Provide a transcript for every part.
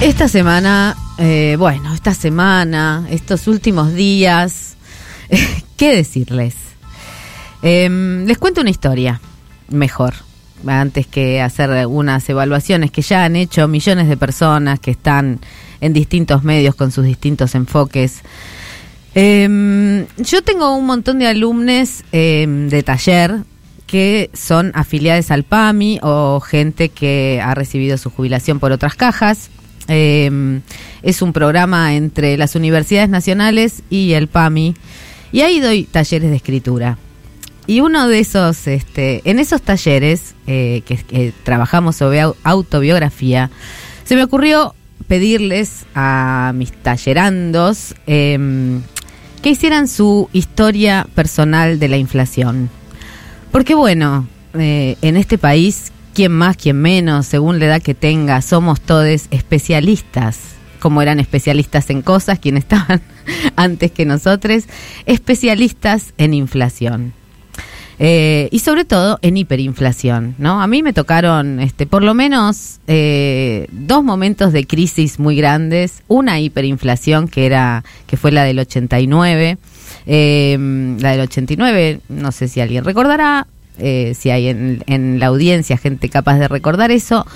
Esta semana, eh, bueno, esta semana, estos últimos días, ¿qué decirles? Em, les cuento una historia, mejor, antes que hacer unas evaluaciones que ya han hecho millones de personas que están en distintos medios con sus distintos enfoques. Em, yo tengo un montón de alumnos em, de taller que son afiliados al PAMI o gente que ha recibido su jubilación por otras cajas eh, es un programa entre las universidades nacionales y el PAMI. Y ahí doy talleres de escritura. Y uno de esos, este, en esos talleres eh, que, trabajamos sobre autobiografía, se me ocurrió pedirles a mis tallerandos em, que hicieran su historia personal de la inflación. Porque bueno, eh, en este país quién más, quién menos, según la edad que tenga, somos todos especialistas, como eran especialistas en cosas, quienes estaban antes que nosotros, especialistas en inflación. Eh, y sobre todo en hiperinflación, ¿no? A mí me tocaron, este, por lo menos eh, dos momentos de crisis muy grandes, una hiperinflación que era, que fue la del 89, eh, la del 89, no sé si alguien recordará, eh, si hay en, la audiencia gente capaz de recordar eso,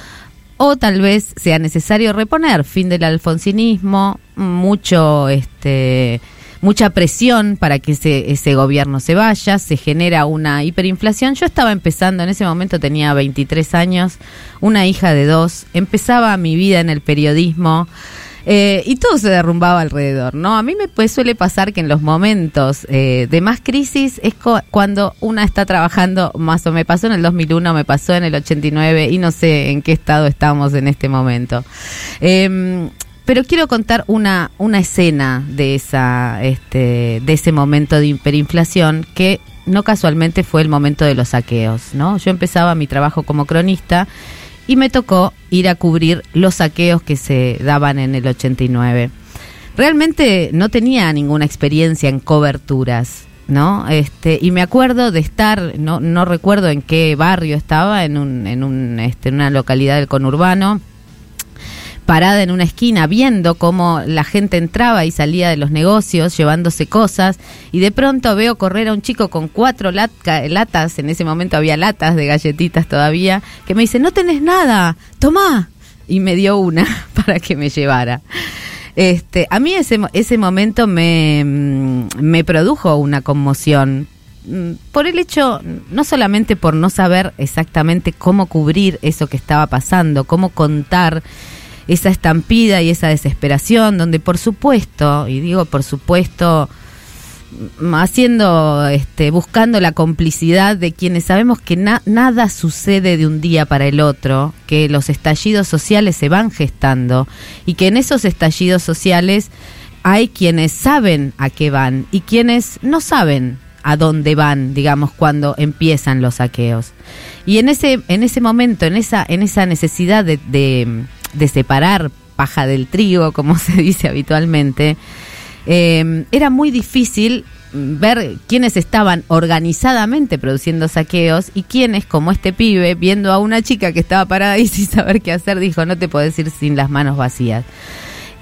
o tal vez sea necesario reponer fin del alfonsinismo, mucho este mucha presión para que ese, ese gobierno se vaya, se genera una hiperinflación. Yo estaba empezando, en ese momento tenía 23 años, una hija de dos, empezaba mi vida en el periodismo. Eh, y todo se derrumbaba alrededor, ¿no? A mí me pues, suele pasar que en los momentos eh, de más crisis es cuando una está trabajando, más o me pasó en el 2001, me pasó en el 89 y no sé en qué estado estamos en este momento. Em, pero quiero contar una, una escena de, esa, este, de ese momento de hiperinflación que no casualmente fue el momento de los saqueos, ¿no? Yo empezaba mi trabajo como cronista y me tocó ir a cubrir los saqueos que se daban en el 89. Realmente no tenía ninguna experiencia en coberturas, ¿no? Este, y me acuerdo de estar, no, no recuerdo en qué barrio estaba, en, un, en, un, este, en una localidad del conurbano, parada en una esquina viendo cómo la gente entraba y salía de los negocios llevándose cosas y de pronto veo correr a un chico con cuatro latas, en ese momento había latas de galletitas todavía, que me dice, no tenés nada, tomá. Y me dio una para que me llevara. Este, a mí ese, ese momento me, mm, me produjo una conmoción mm, por el hecho, no solamente por no saber exactamente cómo cubrir eso que estaba pasando, cómo contar esa estampida y esa desesperación, donde por supuesto, y digo por supuesto, haciendo, este, buscando la complicidad de quienes sabemos que nada sucede de un día para el otro, que los estallidos sociales se van gestando y que en esos estallidos sociales hay quienes saben a qué van y quienes no saben a dónde van, digamos, cuando empiezan los saqueos. Y en ese, en ese momento, en esa, en esa necesidad de separar paja del trigo, como se dice habitualmente, eh, era muy difícil ver quiénes estaban organizadamente produciendo saqueos y quiénes, como este pibe, viendo a una chica que estaba parada y sin saber qué hacer, dijo, no te puedes ir sin las manos vacías.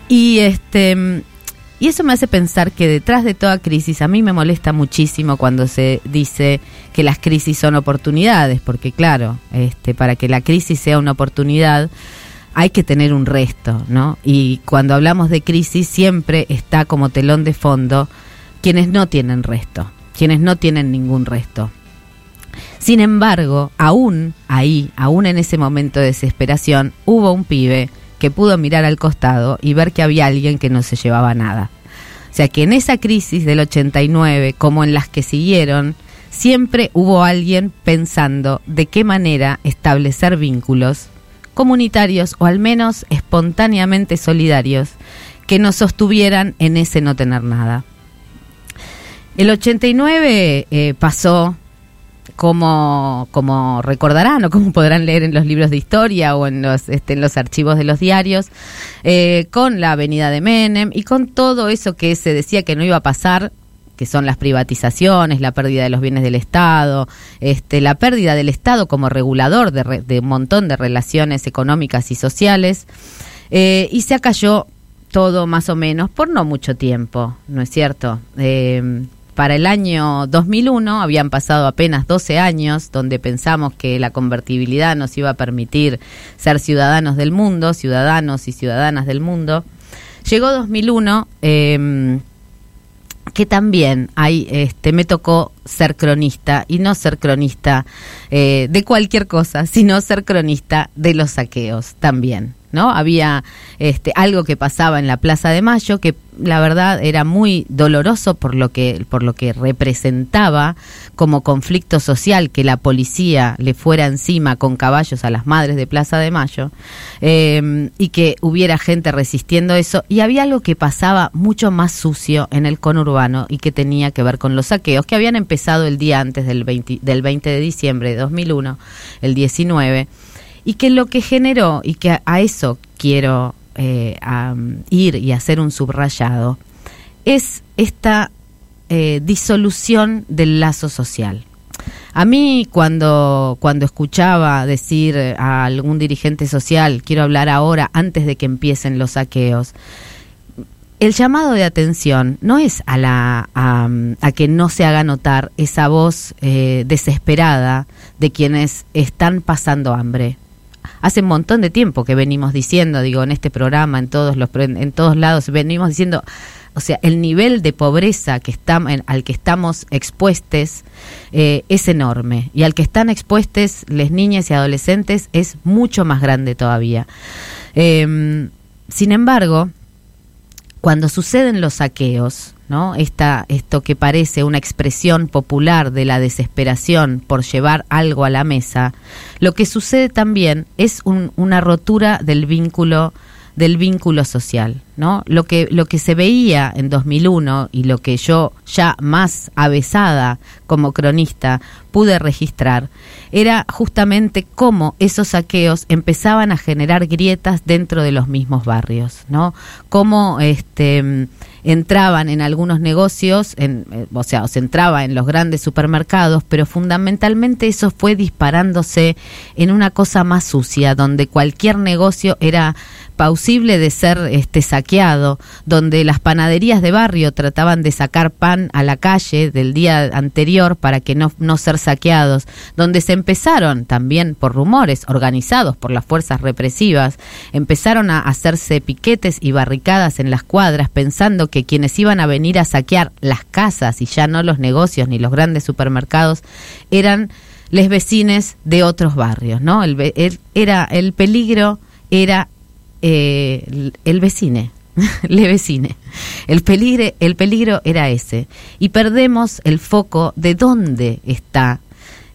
Y este y eso me hace pensar que detrás de toda crisis, a mí me molesta muchísimo cuando se dice que las crisis son oportunidades, porque claro, este, para que la crisis sea una oportunidad, hay que tener un resto, ¿no? Y cuando hablamos de crisis siempre está como telón de fondo quienes no tienen resto, quienes no tienen ningún resto. Sin embargo, aún ahí, aún en ese momento de desesperación, hubo un pibe que pudo mirar al costado y ver que había alguien que no se llevaba nada. O sea que en esa crisis del 89, como en las que siguieron, siempre hubo alguien pensando de qué manera establecer vínculos comunitarios o al menos espontáneamente solidarios que nos sostuvieran en ese no tener nada. El 89 eh, pasó como, como recordarán o como podrán leer en los libros de historia o en los, este, en los archivos de los diarios, eh, con la avenida de Menem y con todo eso que se decía que no iba a pasar que son las privatizaciones, la pérdida de los bienes del Estado, este, la pérdida del Estado como regulador de, un montón de relaciones económicas y sociales. Eh, y se acalló todo más o menos por no mucho tiempo, ¿no es cierto? Eh, para el año 2001 habían pasado apenas 12 años donde pensamos que la convertibilidad nos iba a permitir ser ciudadanos del mundo, ciudadanos y ciudadanas del mundo. Llegó 2001, eh, que también hay, este, me tocó ser cronista y no ser cronista eh, de cualquier cosa, sino ser cronista de los saqueos también. ¿No? Había este, algo que pasaba en la Plaza de Mayo que la verdad era muy doloroso por lo que por lo que representaba como conflicto social que la policía le fuera encima con caballos a las madres de Plaza de Mayo eh, y que hubiera gente resistiendo eso y había algo que pasaba mucho más sucio en el conurbano y que tenía que ver con los saqueos que habían empezado el día antes del 20, del 20 de diciembre de 2001 el 19 y que lo que generó, y que a, eso quiero eh, ir y hacer un subrayado, es esta eh, disolución del lazo social. A mí cuando, cuando escuchaba decir a algún dirigente social, quiero hablar ahora antes de que empiecen los saqueos, el llamado de atención no es a, la, a, que no se haga notar esa voz eh, desesperada de quienes están pasando hambre, hace un montón de tiempo que venimos diciendo, digo, en este programa, en todos los en todos lados venimos diciendo, o sea, el nivel de pobreza al que estamos expuestos eh, es enorme y al que están expuestos las niñas y adolescentes es mucho más grande todavía. Em, sin embargo, cuando suceden los saqueos, ¿no? Esta, esto que parece una expresión popular de la desesperación por llevar algo a la mesa, lo que sucede también es una rotura del vínculo del vínculo social, ¿no? Lo que lo que se veía en 2001 y lo que yo ya más avesada como cronista pude registrar era justamente cómo esos saqueos empezaban a generar grietas dentro de los mismos barrios, ¿no? Cómo este entraban en algunos negocios, en, eh, o sea, se entraba en los grandes supermercados, pero fundamentalmente eso fue disparándose en una cosa más sucia, donde cualquier negocio era pausible de ser este saqueado, donde las panaderías de barrio trataban de sacar pan a la calle del día anterior para que no, no ser saqueados, donde se empezaron también por rumores organizados por las fuerzas represivas, empezaron a hacerse piquetes y barricadas en las cuadras pensando que quienes iban a venir a saquear las casas y ya no los negocios ni los grandes supermercados eran les vecines de otros barrios, ¿no? El, era el peligro era eh, el, vecine, le vecine. El peligro, el peligro era ese. Y perdemos el foco de dónde está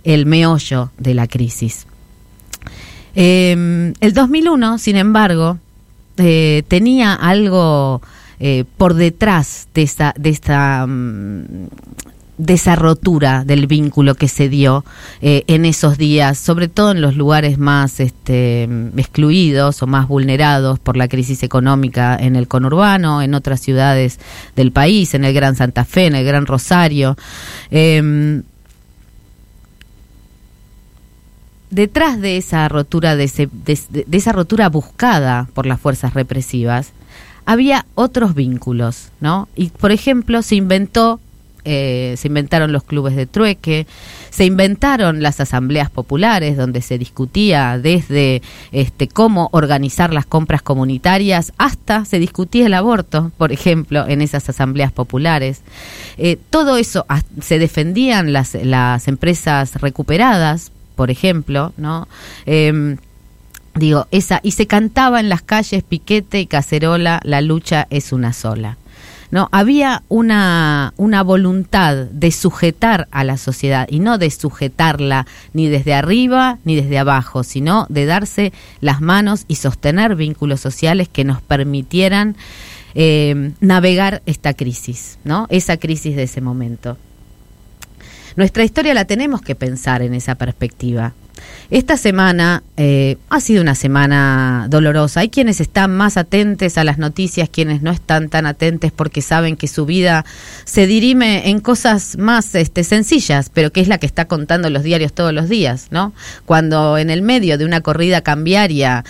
el meollo de la crisis. Em, el 2001, sin embargo, eh, tenía algo eh, por detrás de esta, de esta mm, de esa rotura del vínculo que se dio eh, en esos días, sobre todo en los lugares más este, excluidos o más vulnerados por la crisis económica en el conurbano, en otras ciudades del país, en el Gran Santa Fe, en el Gran Rosario. Em, detrás de esa rotura, de esa rotura buscada por las fuerzas represivas, había otros vínculos, ¿no? Y por ejemplo, se inventó, eh, se inventaron los clubes de trueque, se inventaron las asambleas populares donde se discutía desde este cómo organizar las compras comunitarias hasta se discutía el aborto, por ejemplo, en esas asambleas populares. Eh, todo eso se defendían las, las empresas recuperadas, por ejemplo, ¿no? Em, Digo, esa, y se cantaba en las calles piquete y cacerola, la lucha es una sola. ¿No? Había una, una voluntad de sujetar a la sociedad y no de sujetarla ni desde arriba ni desde abajo, sino de darse las manos y sostener vínculos sociales que nos permitieran eh, navegar esta crisis, ¿no? Esa crisis de ese momento. Nuestra historia la tenemos que pensar en esa perspectiva. Esta semana eh, ha sido una semana dolorosa. Hay quienes están más atentos a las noticias, quienes no están tan atentos porque saben que su vida se dirime en cosas más este, sencillas, pero que es la que está contando los diarios todos los días, ¿no? Cuando en el medio de una corrida cambiaria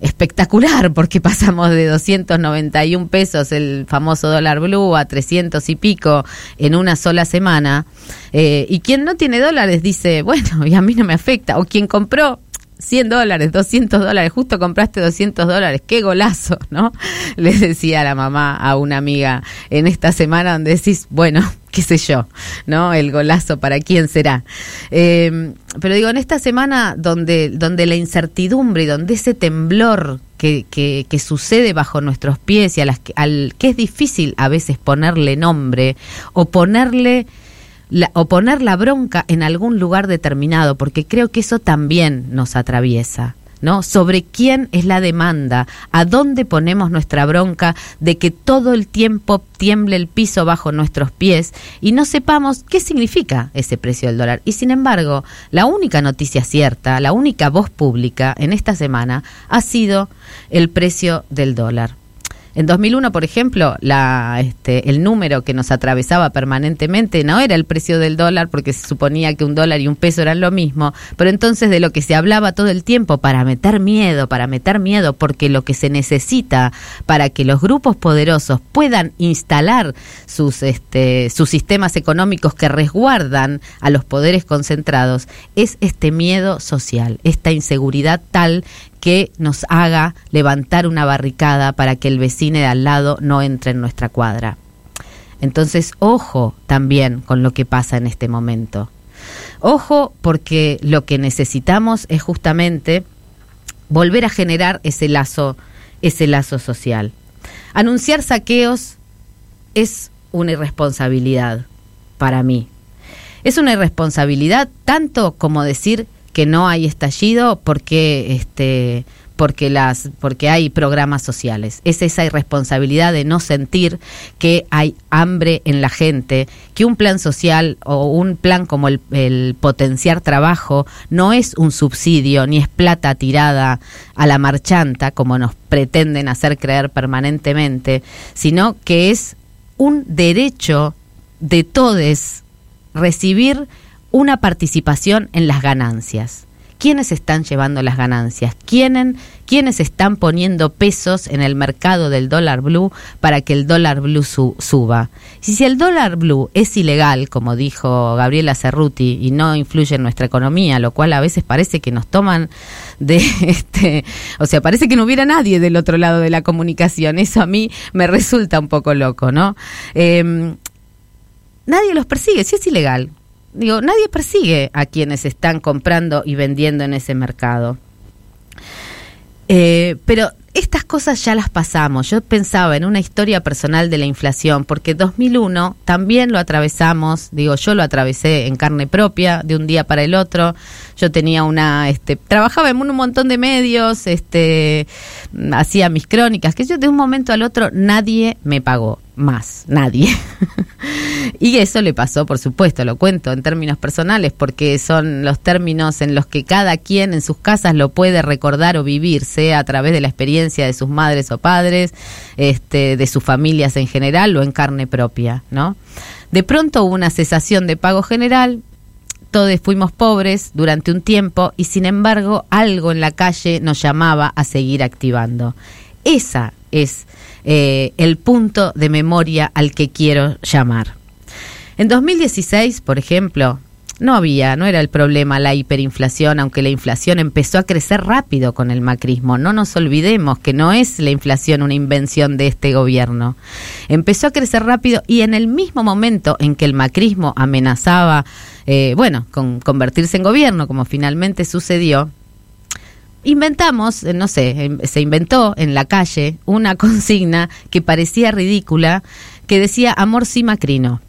espectacular porque pasamos de 291 pesos el famoso dólar blue a 300 y pico en una sola semana. Eh, y quien no tiene dólares dice, bueno, y a mí no me afecta. O quien compró 100 dólares, 200 dólares, justo compraste 200 dólares, qué golazo, ¿no? Le decía la mamá a una amiga en esta semana donde decís, bueno, qué sé yo, ¿no? El golazo para quién será. Eh, pero digo, en esta semana donde, donde la incertidumbre y donde ese temblor que, que, que sucede bajo nuestros pies y a las al que es difícil a veces ponerle nombre o ponerle o poner la bronca en algún lugar determinado, porque creo que eso también nos atraviesa. ¿No? Sobre quién es la demanda, a dónde ponemos nuestra bronca de que todo el tiempo tiemble el piso bajo nuestros pies y no sepamos qué significa ese precio del dólar. Y sin embargo, la única noticia cierta, la única voz pública en esta semana ha sido el precio del dólar. En 2001, por ejemplo, la, este, el número que nos atravesaba permanentemente no era el precio del dólar, porque se suponía que un dólar y un peso eran lo mismo, pero entonces de lo que se hablaba todo el tiempo para meter miedo, para meter miedo, porque lo que se necesita para que los grupos poderosos puedan instalar sus, este, sus sistemas económicos que resguardan a los poderes concentrados es este miedo social, esta inseguridad tal que nos haga levantar una barricada para que el vecino de al lado no entre en nuestra cuadra. Entonces, ojo también con lo que pasa en este momento. Ojo porque lo que necesitamos es justamente volver a generar ese lazo, ese lazo social. Anunciar saqueos es una irresponsabilidad para mí. Es una irresponsabilidad tanto como decir que no hay estallido porque este porque las porque hay programas sociales. Es esa irresponsabilidad de no sentir que hay hambre en la gente, que un plan social o un plan como el, el potenciar trabajo no es un subsidio ni es plata tirada a la marchanta como nos pretenden hacer creer permanentemente, sino que es un derecho de todos recibir una participación en las ganancias. ¿Quiénes están llevando las ganancias? ¿Quiénes, ¿Quiénes están poniendo pesos en el mercado del dólar blue para que el dólar blue suba? Y si el dólar blue es ilegal, como dijo Gabriela Cerruti, y no influye en nuestra economía, lo cual a veces parece que nos toman de este, o sea, parece que no hubiera nadie del otro lado de la comunicación. Eso a mí me resulta un poco loco, ¿no? Eh, nadie los persigue, si es ilegal digo, nadie persigue a quienes están comprando y vendiendo en ese mercado. Eh, pero estas cosas ya las pasamos. Yo pensaba en una historia personal de la inflación, porque 2001 también lo atravesamos, digo, yo lo atravesé en carne propia de un día para el otro. Yo tenía una, este, trabajaba en un montón de medios, este, hacía mis crónicas, que yo de un momento al otro nadie me pagó más, nadie. y eso le pasó, por supuesto, lo cuento en términos personales, porque son los términos en los que cada quien en sus casas lo puede recordar o vivir, sea a través de la experiencia de sus madres o padres, este, de sus familias en general o en carne propia, ¿no? De pronto hubo una cesación de pago general, todos fuimos pobres durante un tiempo y sin embargo algo en la calle nos llamaba a seguir activando. Esa es eh, el punto de memoria al que quiero llamar. En 2016, por ejemplo, no había, no era el problema la hiperinflación, aunque la inflación empezó a crecer rápido con el macrismo. No nos olvidemos que no es la inflación una invención de este gobierno. Empezó a crecer rápido y en el mismo momento en que el macrismo amenazaba, eh, bueno, con convertirse en gobierno, como finalmente sucedió, inventamos, eh, no sé, se inventó en la calle una consigna que parecía ridícula, que decía amor sí macrino.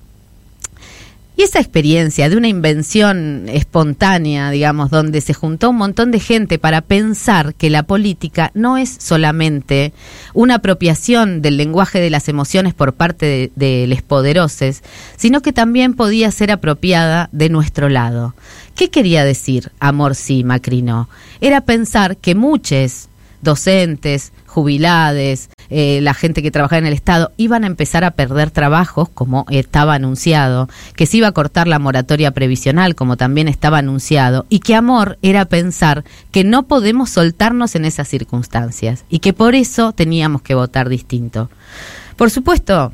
Y esa experiencia de una invención espontánea, digamos, donde se juntó un montón de gente para pensar que la política no es solamente una apropiación del lenguaje de las emociones por parte de, de los poderosos, sino que también podía ser apropiada de nuestro lado. ¿Qué quería decir amor sí, Macri no? Era pensar que muchos docentes, jubilades, eh, la gente que trabajaba en el Estado, iban a empezar a perder trabajos, como estaba anunciado, que se iba a cortar la moratoria previsional, como también estaba anunciado, y que amor era pensar que no podemos soltarnos en esas circunstancias y que por eso teníamos que votar distinto. Por supuesto,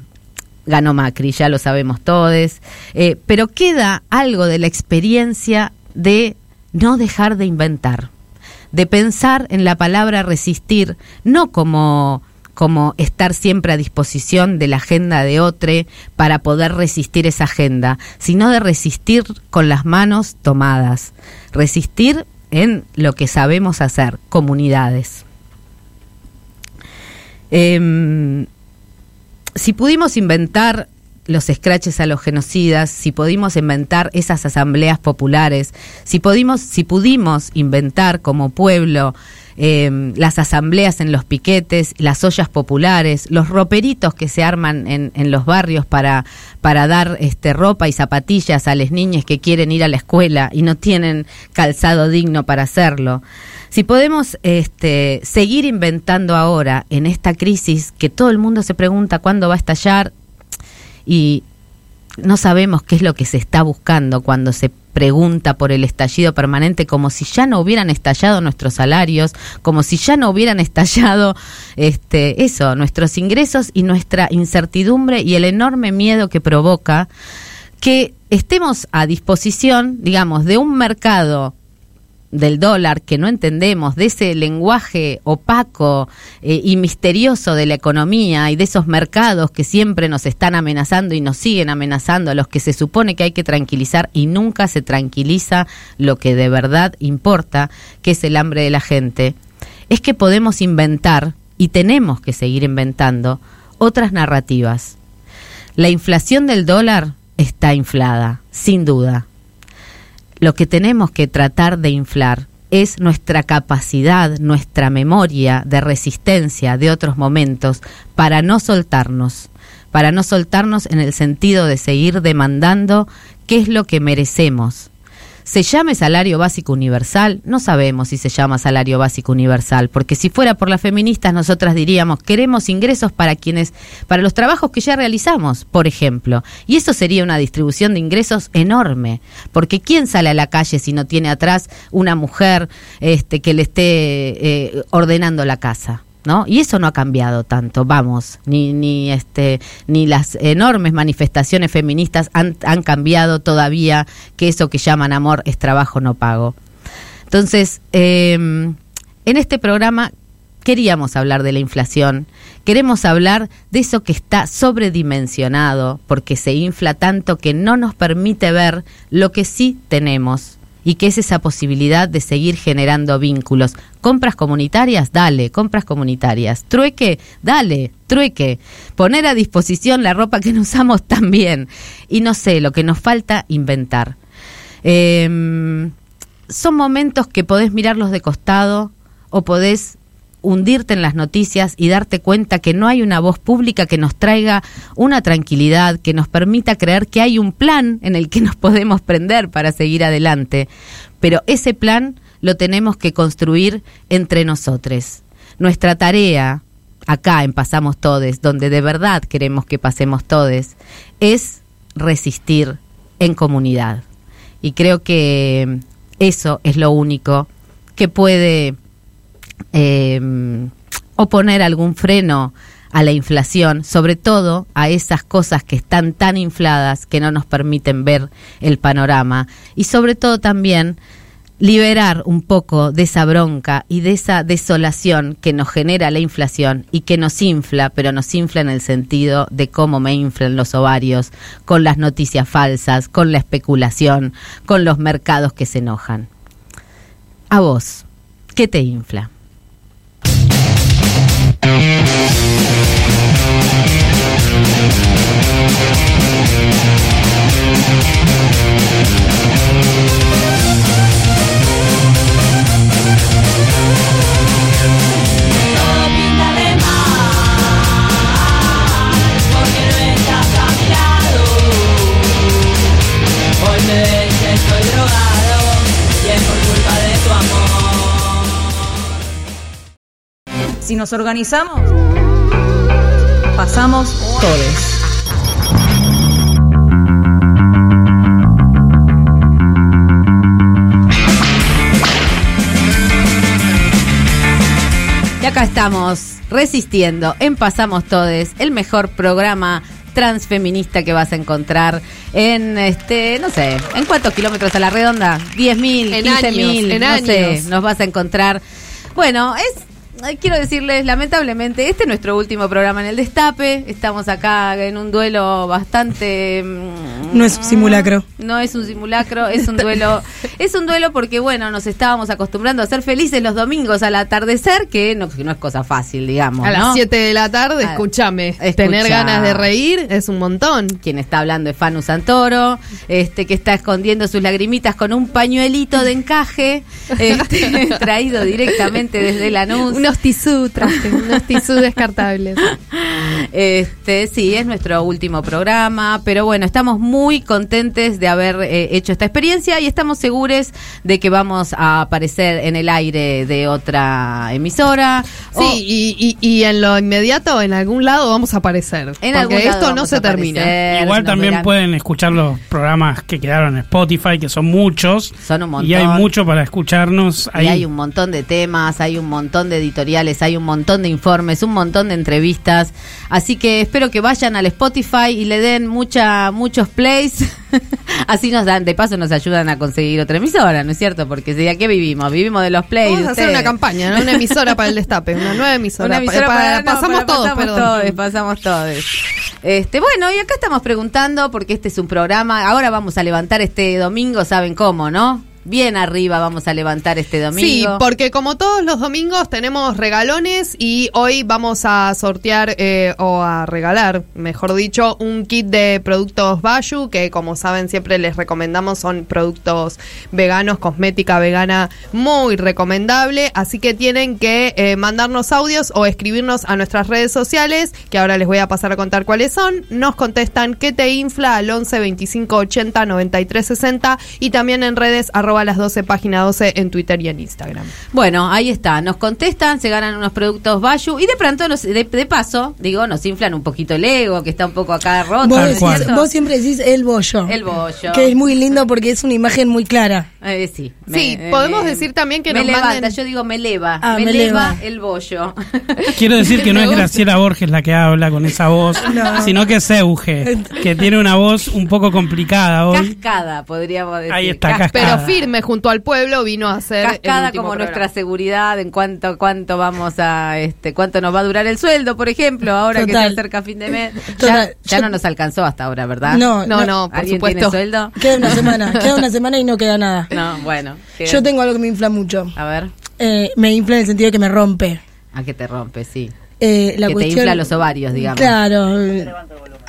ganó Macri, ya lo sabemos todos, eh, pero queda algo de la experiencia de no dejar de inventar, de pensar en la palabra resistir, no como como estar siempre a disposición de la agenda de otro para poder resistir esa agenda, sino de resistir con las manos tomadas, resistir en lo que sabemos hacer, comunidades. Em, si pudimos inventar los escraches a los genocidas, si pudimos inventar esas asambleas populares, si pudimos, si pudimos inventar como pueblo eh, las asambleas en los piquetes, las ollas populares, los roperitos que se arman en, en los barrios para, para dar este, ropa y zapatillas a las niñas que quieren ir a la escuela y no tienen calzado digno para hacerlo. Si podemos este, seguir inventando ahora en esta crisis que todo el mundo se pregunta cuándo va a estallar y no sabemos qué es lo que se está buscando cuando se pregunta por el estallido permanente como si ya no hubieran estallado nuestros salarios, como si ya no hubieran estallado este eso, nuestros ingresos y nuestra incertidumbre y el enorme miedo que provoca que estemos a disposición, digamos, de un mercado del dólar que no entendemos, de ese lenguaje opaco eh, y misterioso de la economía y de esos mercados que siempre nos están amenazando y nos siguen amenazando, a los que se supone que hay que tranquilizar y nunca se tranquiliza lo que de verdad importa, que es el hambre de la gente, es que podemos inventar y tenemos que seguir inventando otras narrativas. La inflación del dólar está inflada, sin duda lo que tenemos que tratar de inflar es nuestra capacidad, nuestra memoria de resistencia de otros momentos para no soltarnos, para no soltarnos en el sentido de seguir demandando qué es lo que merecemos, ¿Se llame salario básico universal? No sabemos si se llama salario básico universal, porque si fuera por las feministas nosotras diríamos, queremos ingresos para quienes, para los trabajos que ya realizamos, por ejemplo. Y eso sería una distribución de ingresos enorme, porque ¿quién sale a la calle si no tiene atrás una mujer este, que le esté eh, ordenando la casa? ¿No? Y eso no ha cambiado tanto, vamos, ni, ni, este, ni las enormes manifestaciones feministas han, han cambiado todavía que eso que llaman amor es trabajo no pago. Entonces, em, en este programa queríamos hablar de la inflación, queremos hablar de eso que está sobredimensionado, porque se infla tanto que no nos permite ver lo que sí tenemos y que es esa posibilidad de seguir generando vínculos. Compras comunitarias, dale, compras comunitarias. Trueque, dale, trueque. Poner a disposición la ropa que no usamos también. Y no sé, lo que nos falta inventar. Em, son momentos que podés mirarlos de costado o podés hundirte en las noticias y darte cuenta que no hay una voz pública que nos traiga una tranquilidad, que nos permita creer que hay un plan en el que nos podemos prender para seguir adelante. Pero ese plan lo tenemos que construir entre nosotros. Nuestra tarea, acá en Pasamos Todes, donde de verdad queremos que pasemos todes, es resistir en comunidad. Y creo que eso es lo único que puede eh, o poner algún freno a la inflación, sobre todo a esas cosas que están tan infladas que no nos permiten ver el panorama y sobre todo también liberar un poco de esa bronca y de esa desolación que nos genera la inflación y que nos infla, pero nos infla en el sentido de cómo me inflan los ovarios, con las noticias falsas, con la especulación, con los mercados que se enojan. A vos, ¿qué te infla? We'll Si nos organizamos, pasamos todos. Y acá estamos resistiendo en Pasamos Todes, el mejor programa transfeminista que vas a encontrar en este, no sé, ¿en cuántos kilómetros a la redonda? 10.000, En 15.000, años, en no sé, nos vas a encontrar. Bueno, es quiero decirles, lamentablemente, este es nuestro último programa en el Destape. Estamos acá en un duelo bastante mm, No es un simulacro. no es un simulacro, es un duelo. Es un duelo porque, bueno, nos estábamos acostumbrando a ser felices los domingos al atardecer, que no, que no es cosa fácil, digamos. A ¿no? las 7 de la tarde, Ah, escúchame. escucha. Tener ganas de reír es un montón. Quien está hablando es Fanu Santoro, este que está escondiendo sus lagrimitas con un pañuelito de encaje, este, traído directamente desde el anuncio. Unos tisú traje, unos tisú descartables. Este, sí, es nuestro último programa, pero bueno, estamos muy contentes de haber eh, hecho esta experiencia y estamos seguros de que vamos a aparecer en el aire de otra emisora. Sí, o- y, y, y en lo inmediato, en algún lado vamos a aparecer. En algún porque lado esto no se termina. aparecer, Igual también verán. pueden escuchar los programas que quedaron en Spotify, que son muchos. Son un montón. Y hay mucho para escucharnos ahí. Y hay un montón de temas, hay un montón de editoriales, hay un montón de informes, un montón de entrevistas. Así que espero que vayan al Spotify y le den mucha, muchos plays. Así nos dan, de paso nos ayudan a conseguir otra emisora, ¿no es cierto? Porque ¿de qué vivimos? Vivimos de los plays. Vamos a hacer una campaña, ¿no? una emisora para el destape, una nueva emisora. Una emisora Pa- para, no, pasamos para- todos, pasamos perdón. todos, pasamos todos. Este, bueno, y acá estamos preguntando, porque este es un programa, ahora vamos a levantar este domingo, ¿saben cómo, no? Bien arriba vamos a levantar este domingo. Sí, porque como todos los domingos tenemos regalones y hoy vamos a sortear eh, o a regalar, mejor dicho, un kit de productos Bayu que como saben siempre les recomendamos son productos veganos, cosmética vegana muy recomendable, así que tienen que eh, mandarnos audios o escribirnos a nuestras redes sociales, que ahora les voy a pasar a contar cuáles son. Nos contestan qué te infla al 11 25 80 93 60 y también en redes arroba las 12 página 12 en Twitter y en Instagram. Bueno, ahí está, nos contestan, se ganan unos productos Bayu y de pronto, nos, de, de paso, digo, nos inflan un poquito el ego, que está un poco acá roto. Vos, vos siempre decís el bollo. El bollo. Que es muy lindo porque es una imagen muy clara. Eh, sí, Sí, podemos decir también que me nos levanta, manden- yo digo me eleva, Ah, me, me eleva el bollo. Quiero decir que no es. Graciela Borges la que habla con esa voz, No. sino que es Euge, que tiene una voz un poco complicada hoy. Cascada, podríamos decir. Ahí está, Cas- cascada. Pero firme junto al pueblo vino a hacer cascada como programa. nuestra seguridad en cuanto cuánto vamos a este cuánto nos va a durar el sueldo por ejemplo ahora que se acerca fin de mes ya, Total. ya Yo- no nos alcanzó hasta ahora verdad No, No, no, por ¿Alguien supuesto. tiene sueldo Queda una semana, queda una semana y no queda nada. no bueno queda- Yo tengo algo que me infla mucho. a ver Eh, me infla en el sentido de que me rompe. a qué te rompe sí Eh, la que te cuestión- infla los ovarios digamos Claro.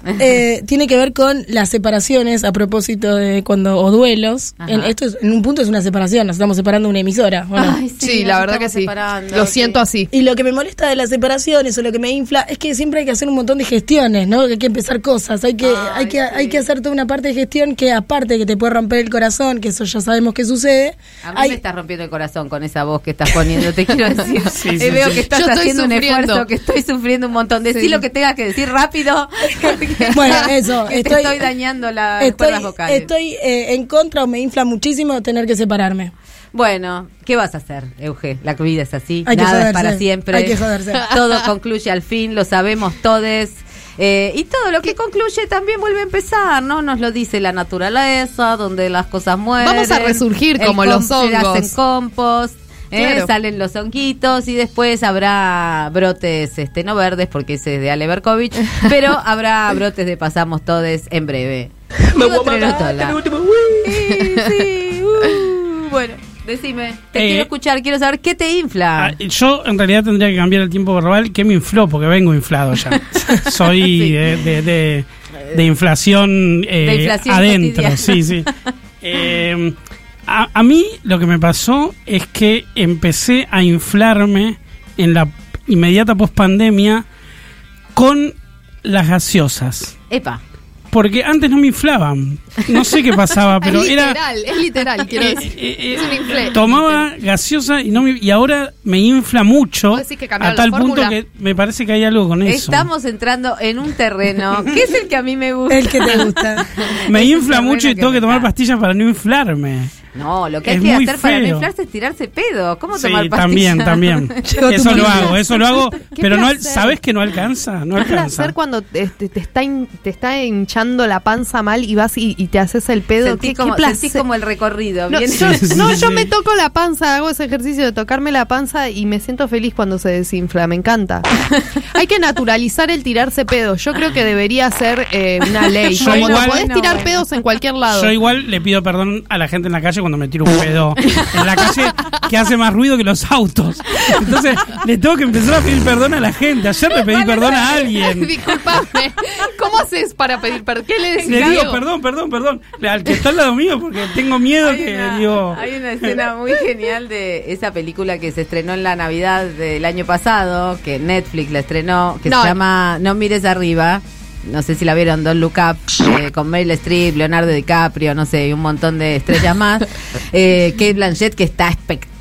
Eh, tiene que ver con las separaciones a propósito de cuando o duelos. En, esto es- en un punto es una separación, nos estamos separando una emisora. Bueno. Ay, Sí, la verdad que sí. Lo siento así. Y lo que me molesta de las separaciones o lo que me infla es que siempre hay que hacer un montón de gestiones, ¿no? Que hay que empezar cosas, hay que, Ay, hay que, sí. hay que hacer toda una parte de gestión que aparte de que te puede romper el corazón, que eso ya sabemos que sucede. a mí hay- me estás rompiendo el corazón con esa voz que estás poniendo, te quiero decir. Sí, Eh, sí, veo sí. que estás Yo haciendo un esfuerzo, que estoy sufriendo un montón. Decí Sí. lo que tengas que decir rápido. Bueno, eso, que te estoy- estoy dañando las estoy, cuerdas vocales. estoy eh, en contra o me infla muchísimo tener que separarme. Bueno, ¿qué vas a hacer, Euge? La vida es así, Hay que nada es joderse, para siempre. hay que joderse. Todo concluye al fin, lo sabemos todos. Eh, y todo lo que concluye también vuelve a empezar, ¿no? Nos lo dice la naturaleza, donde las cosas mueren. Vamos a resurgir como com- los Se hongos. hacen compost. ¿Eh? Claro. Salen los honguitos y después habrá brotes, este no verdes porque ese es de Ale Berkovich, pero habrá brotes de pasamos todes en breve. Digo Trerotola. Sí, sí, uh, bueno, decime, te Eh, quiero escuchar, quiero saber qué te infla. Ah, yo en realidad tendría que cambiar el tiempo verbal que me infló, porque vengo inflado ya. Soy Sí. de, de- de- de inflación, eh, De inflación adentro, cotidiana. sí, sí. Eh, a, a mí lo que me pasó es que empecé a inflarme en la inmediata pospandemia con las gaseosas. Epa, porque antes no me inflaban. No sé qué pasaba, pero es era... literal, es literal, quiero eh, decir. eh, eh, es un inflé. tomaba gaseosa y no me- y ahora me infla mucho ¿Vos decís que a tal la punto que me parece que hay algo con eso. Estamos entrando en un terreno que es el que a mí me gusta. El que te gusta. me infla mucho y tengo que tomar pastillas para no inflarme. No, lo que hay Es que hacer para no inflarse es tirarse pedo. ¿Cómo Sí, tomar pastillas? también, también. Eso lo hago, eso lo hago, Qué pero no. ¿sabes que no alcanza? No ¿Qué alcanza. placer cuando te, te- te está hin- te está hinchando la panza mal y vas y, y te haces el pedo? Sentí ¿Qué, qué como, placer. sentí como el recorrido. No, bien. yo, Sí, sí, no, sí, yo sí. me toco la panza, hago ese ejercicio de tocarme la panza y me siento feliz cuando se desinfla, me encanta. Hay que naturalizar el tirarse pedos. Yo creo que debería ser eh, una ley. Yo Bueno, igual- podés tirar bueno. pedos en cualquier lado. Yo igual le pido perdón a la gente en la calle cuando me tiro un pedo en la calle que hace más ruido que los autos. Entonces le tengo que empezar a pedir perdón a la gente. Ayer le pedí perdón a alguien. Disculpame. ¿Cómo haces para pedir perdón? ¿Qué le decís? Le digo perdón, perdón, perdón. Al que está al lado mío porque tengo miedo Hay que una, digo. hay una escena muy genial de esa película que se estrenó en la Navidad del año pasado, que Netflix la estrenó, que No. se llama No mires arriba. No sé si la vieron, Don't Look Up, eh, con Meryl Streep, Leonardo DiCaprio, no sé, y un montón de estrellas más. Eh, Kate Blanchett, que está espectacular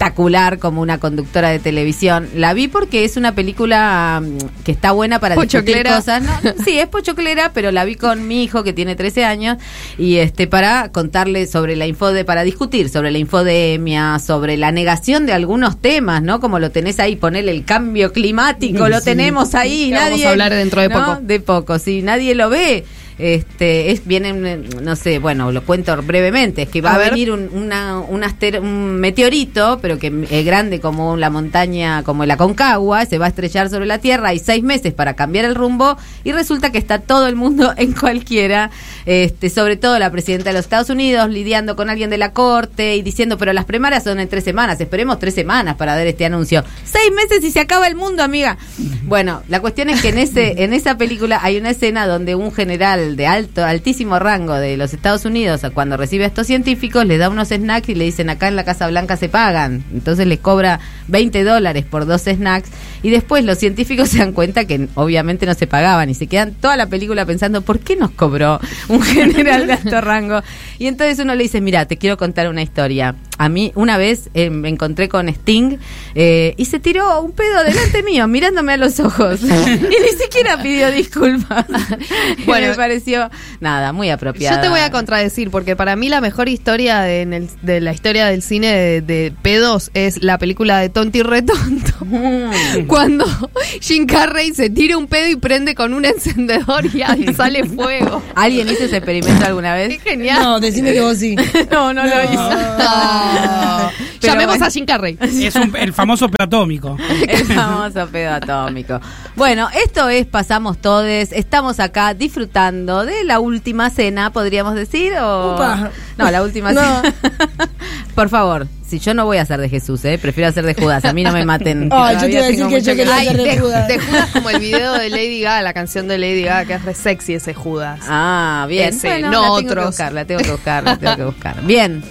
como una conductora de televisión. La vi porque es una película mm, que está buena para discutir cosas. No, sí, es pochoclera, pero la vi con mi hijo que tiene 13 años y este para contarle sobre la infode, para discutir sobre la infodemia, sobre la negación de algunos temas, ¿no? Como lo tenés ahí, ponerle el cambio climático, lo Sí. tenemos ahí, Que vamos nadie a hablar dentro de ¿no? poco. De poco, sí, nadie lo ve. Este, es vienen, eh, no sé, bueno, lo cuento brevemente, es que va A venir un, una, un, aster- un meteorito, pero que es grande como la montaña, como la Concagua, se va a estrellar sobre la Tierra, hay seis meses para cambiar el rumbo y resulta que está todo el mundo en cualquiera, este, sobre todo la presidenta de los Estados Unidos lidiando con alguien de la corte y diciendo, pero las primarias son en tres semanas, esperemos tres semanas para dar este anuncio. Seis meses y se acaba el mundo, amiga. Bueno, la cuestión es que en ese, en esa película hay una escena donde un general de alto, altísimo rango de los Estados Unidos, cuando recibe a estos científicos, les da unos snacks y le dicen acá en la Casa Blanca se pagan. Entonces les cobra 20 dólares por dos snacks. Y después los científicos se dan cuenta que obviamente no se pagaban y se quedan toda la película pensando, ¿por qué nos cobró un general de alto rango? Y entonces uno le dice, mira, te quiero contar una historia. A mí una vez eh, me encontré con Sting eh, y se tiró un pedo delante mío, mirándome a los ojos. y ni siquiera pidió disculpas. Bueno, me pareció, nada, muy apropiado. Yo te voy a contradecir, porque para mí la mejor historia de, en el- de la historia del cine de, de pedos es la película de Tonti Retonto. Cuando Jim Carrey se tira un pedo y prende con un encendedor y ahí sale fuego. ¿Alguien hizo ese experimento alguna Qué vez? genial. No, decime que vos sí. no, no, lo hizo. No. Llamemos bueno. a Jim Carrey. Es un- el famoso pedo atómico. El famoso pedo atómico. Bueno, esto es Pasamos Todes. Estamos acá disfrutando de la última cena, podríamos decir. O... Upa. No, la última No. cena. Por favor, si yo no voy a ser de Jesús, ¿eh? prefiero hacer de Judas. A mí no me maten. yo te iba a decir que yo quería ser de de, Judas. de Judas como el video de Lady Gaga, la canción de Lady Gaga, que es re sexy ese Judas. Ah, bien. Ese, Bueno, no la tengo que otros. buscar, la tengo que buscar, la tengo que buscar. Bien.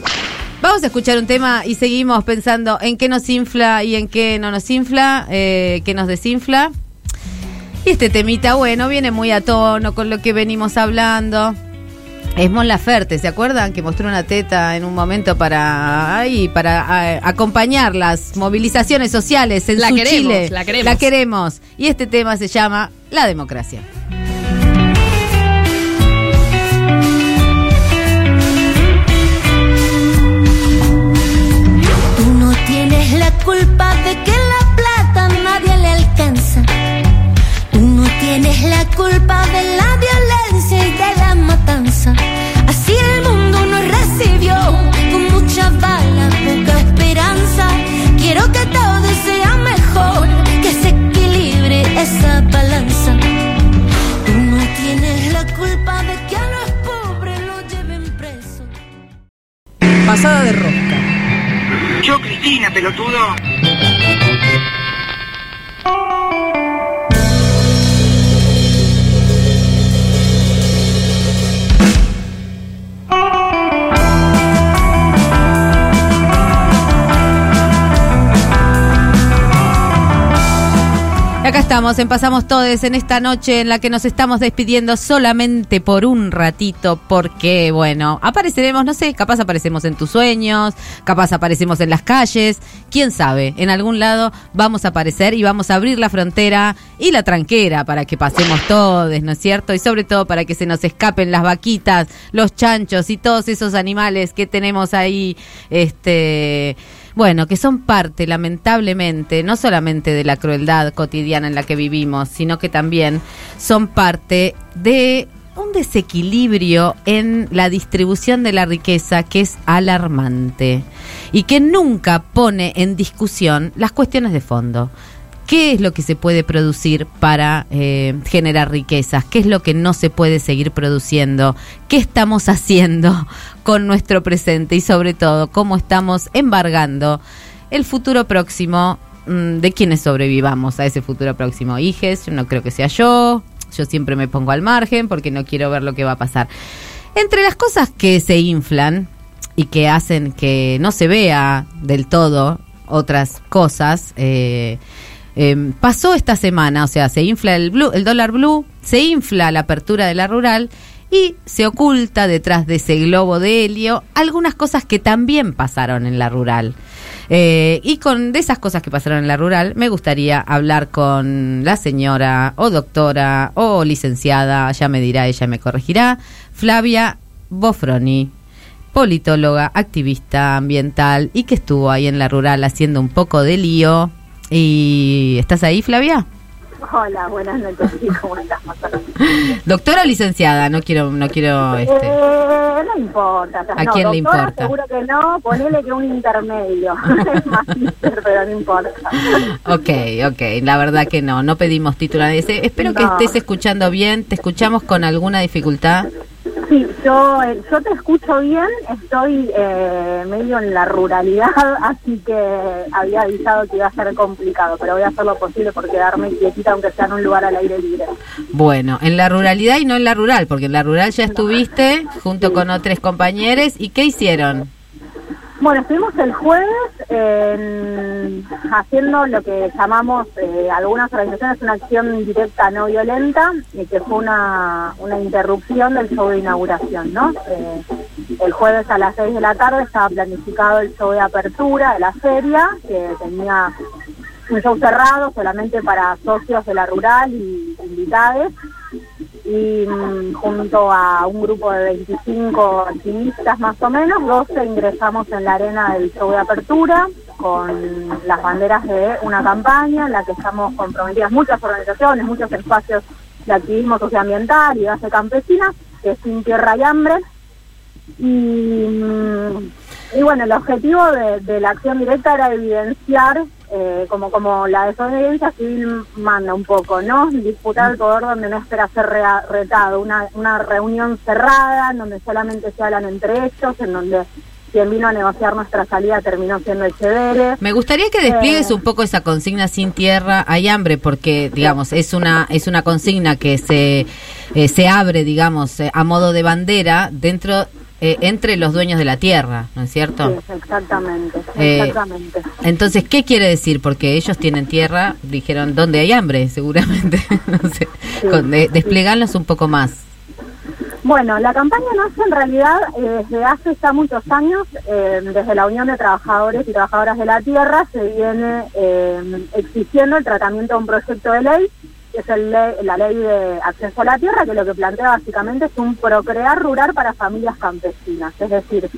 Vamos a escuchar un tema y seguimos pensando en qué nos infla y en qué no nos infla, eh, qué nos desinfla. Y este temita, bueno, viene muy a tono con lo que venimos hablando. Es Mon Laferte, ¿se acuerdan? Que mostró una teta en un momento para ahí, para acompañar las movilizaciones sociales en La su queremos, Chile. la queremos. La queremos. Y este tema se llama La democracia. Tú no tienes la culpa de que la plata a nadie le alcanza. Tú no tienes la culpa de la violencia y de la Así el mundo nos recibió con mucha bala, poca esperanza. Quiero que todo sea mejor, que se equilibre esa balanza. Tú no tienes la culpa de que a los pobres lo lleven preso. Pasada de rosca. Yo, Cristina, pelotudo. Acá estamos, en Pasamos Todes, en esta noche en la que nos estamos despidiendo solamente por un ratito, porque, bueno, apareceremos, no sé, capaz aparecemos en tus sueños, capaz aparecemos en las calles, quién sabe, en algún lado vamos a aparecer y vamos a abrir la frontera y la tranquera para que pasemos todos, ¿no es cierto? Y sobre todo para que se nos escapen las vaquitas, los chanchos y todos esos animales que tenemos ahí, este bueno, que son parte, lamentablemente, no solamente de la crueldad cotidiana en la que vivimos, sino que también son parte de un desequilibrio en la distribución de la riqueza que es alarmante y que nunca pone en discusión las cuestiones de fondo. ¿Qué es lo que se puede producir para eh, generar riquezas? ¿Qué es lo que no se puede seguir produciendo? ¿Qué estamos haciendo con nuestro presente? Y sobre todo, ¿cómo estamos embargando el futuro próximo mm, de quienes sobrevivamos a ese futuro próximo? Hijes, no creo que sea yo, yo siempre me pongo al margen porque no quiero ver lo que va a pasar. Entre las cosas que se inflan y que hacen que no se vea del todo otras cosas, eh, eh, pasó esta semana, o sea, se infla el, blue, el dólar blue, se infla la apertura de la rural y se oculta detrás de ese globo de helio algunas cosas que también pasaron en la rural. Eh, y con de esas cosas que pasaron en la rural, me gustaría hablar con la señora o doctora o licenciada, ya me dirá, ella me corregirá, Flavia Bofroni, politóloga, activista ambiental y que estuvo ahí en la rural haciendo un poco de lío ¿Y estás ahí, Flavia? Hola, buenas noches. ¿Cómo estás, Doctora o licenciada, no quiero, no quiero. Este... Eh, no importa. ¿A quién le importa? Seguro que no. Ponele que un intermedio. pero no importa. Ok, ok. La verdad que no. No pedimos título. Espero que estés escuchando bien. ¿Te escuchamos con alguna dificultad? Sí, yo, eh, yo te escucho bien, estoy eh, medio en la ruralidad, así que había avisado que iba a ser complicado, pero voy a hacer lo posible por quedarme quietita, aunque sea en un lugar al aire libre. Bueno, en la ruralidad y no en la rural, porque en la rural ya estuviste junto con otros compañeros, ¿y qué hicieron? Bueno, estuvimos el jueves haciendo lo que llamamos eh, algunas organizaciones una acción directa no violenta, y que fue una, una interrupción del show de inauguración, ¿no? Eh, el jueves a las 6 de la tarde estaba planificado el show de apertura de la feria, que tenía un show cerrado solamente para socios de la rural y invitados y mm, junto a un grupo de 25 activistas más o menos, 12 ingresamos en la arena del show de apertura con las banderas de una campaña en la que estamos comprometidas muchas organizaciones, muchos espacios de activismo socioambiental y base campesina, que es Sin Tierra y Hambre. Y, mm, y bueno, el objetivo de, de la acción directa era evidenciar eh, como como la desobediencia civil manda un poco, ¿no? Disputar el poder donde no espera ser retado, una, una reunión cerrada, en donde solamente se hablan entre ellos, en donde quien vino a negociar nuestra salida terminó siendo el chévere. Me gustaría que despliegues eh, un poco esa consigna sin tierra hay hambre, porque digamos es una es una consigna que se eh, se abre, digamos, a modo de bandera dentro eh, entre los dueños de la tierra, ¿no es cierto? Sí, exactamente, eh, exactamente. entonces, ¿qué quiere decir? Porque ellos tienen tierra, dijeron, ¿dónde hay hambre? Seguramente. no sé. desplegarlos un poco más. Bueno, la campaña nace en realidad eh, desde hace ya muchos años, desde la Unión de Trabajadores y Trabajadoras de la Tierra se viene exigiendo el tratamiento de un proyecto de ley que es el la ley de acceso a la tierra, que lo que plantea básicamente es un procrear rural para familias campesinas. Es decir,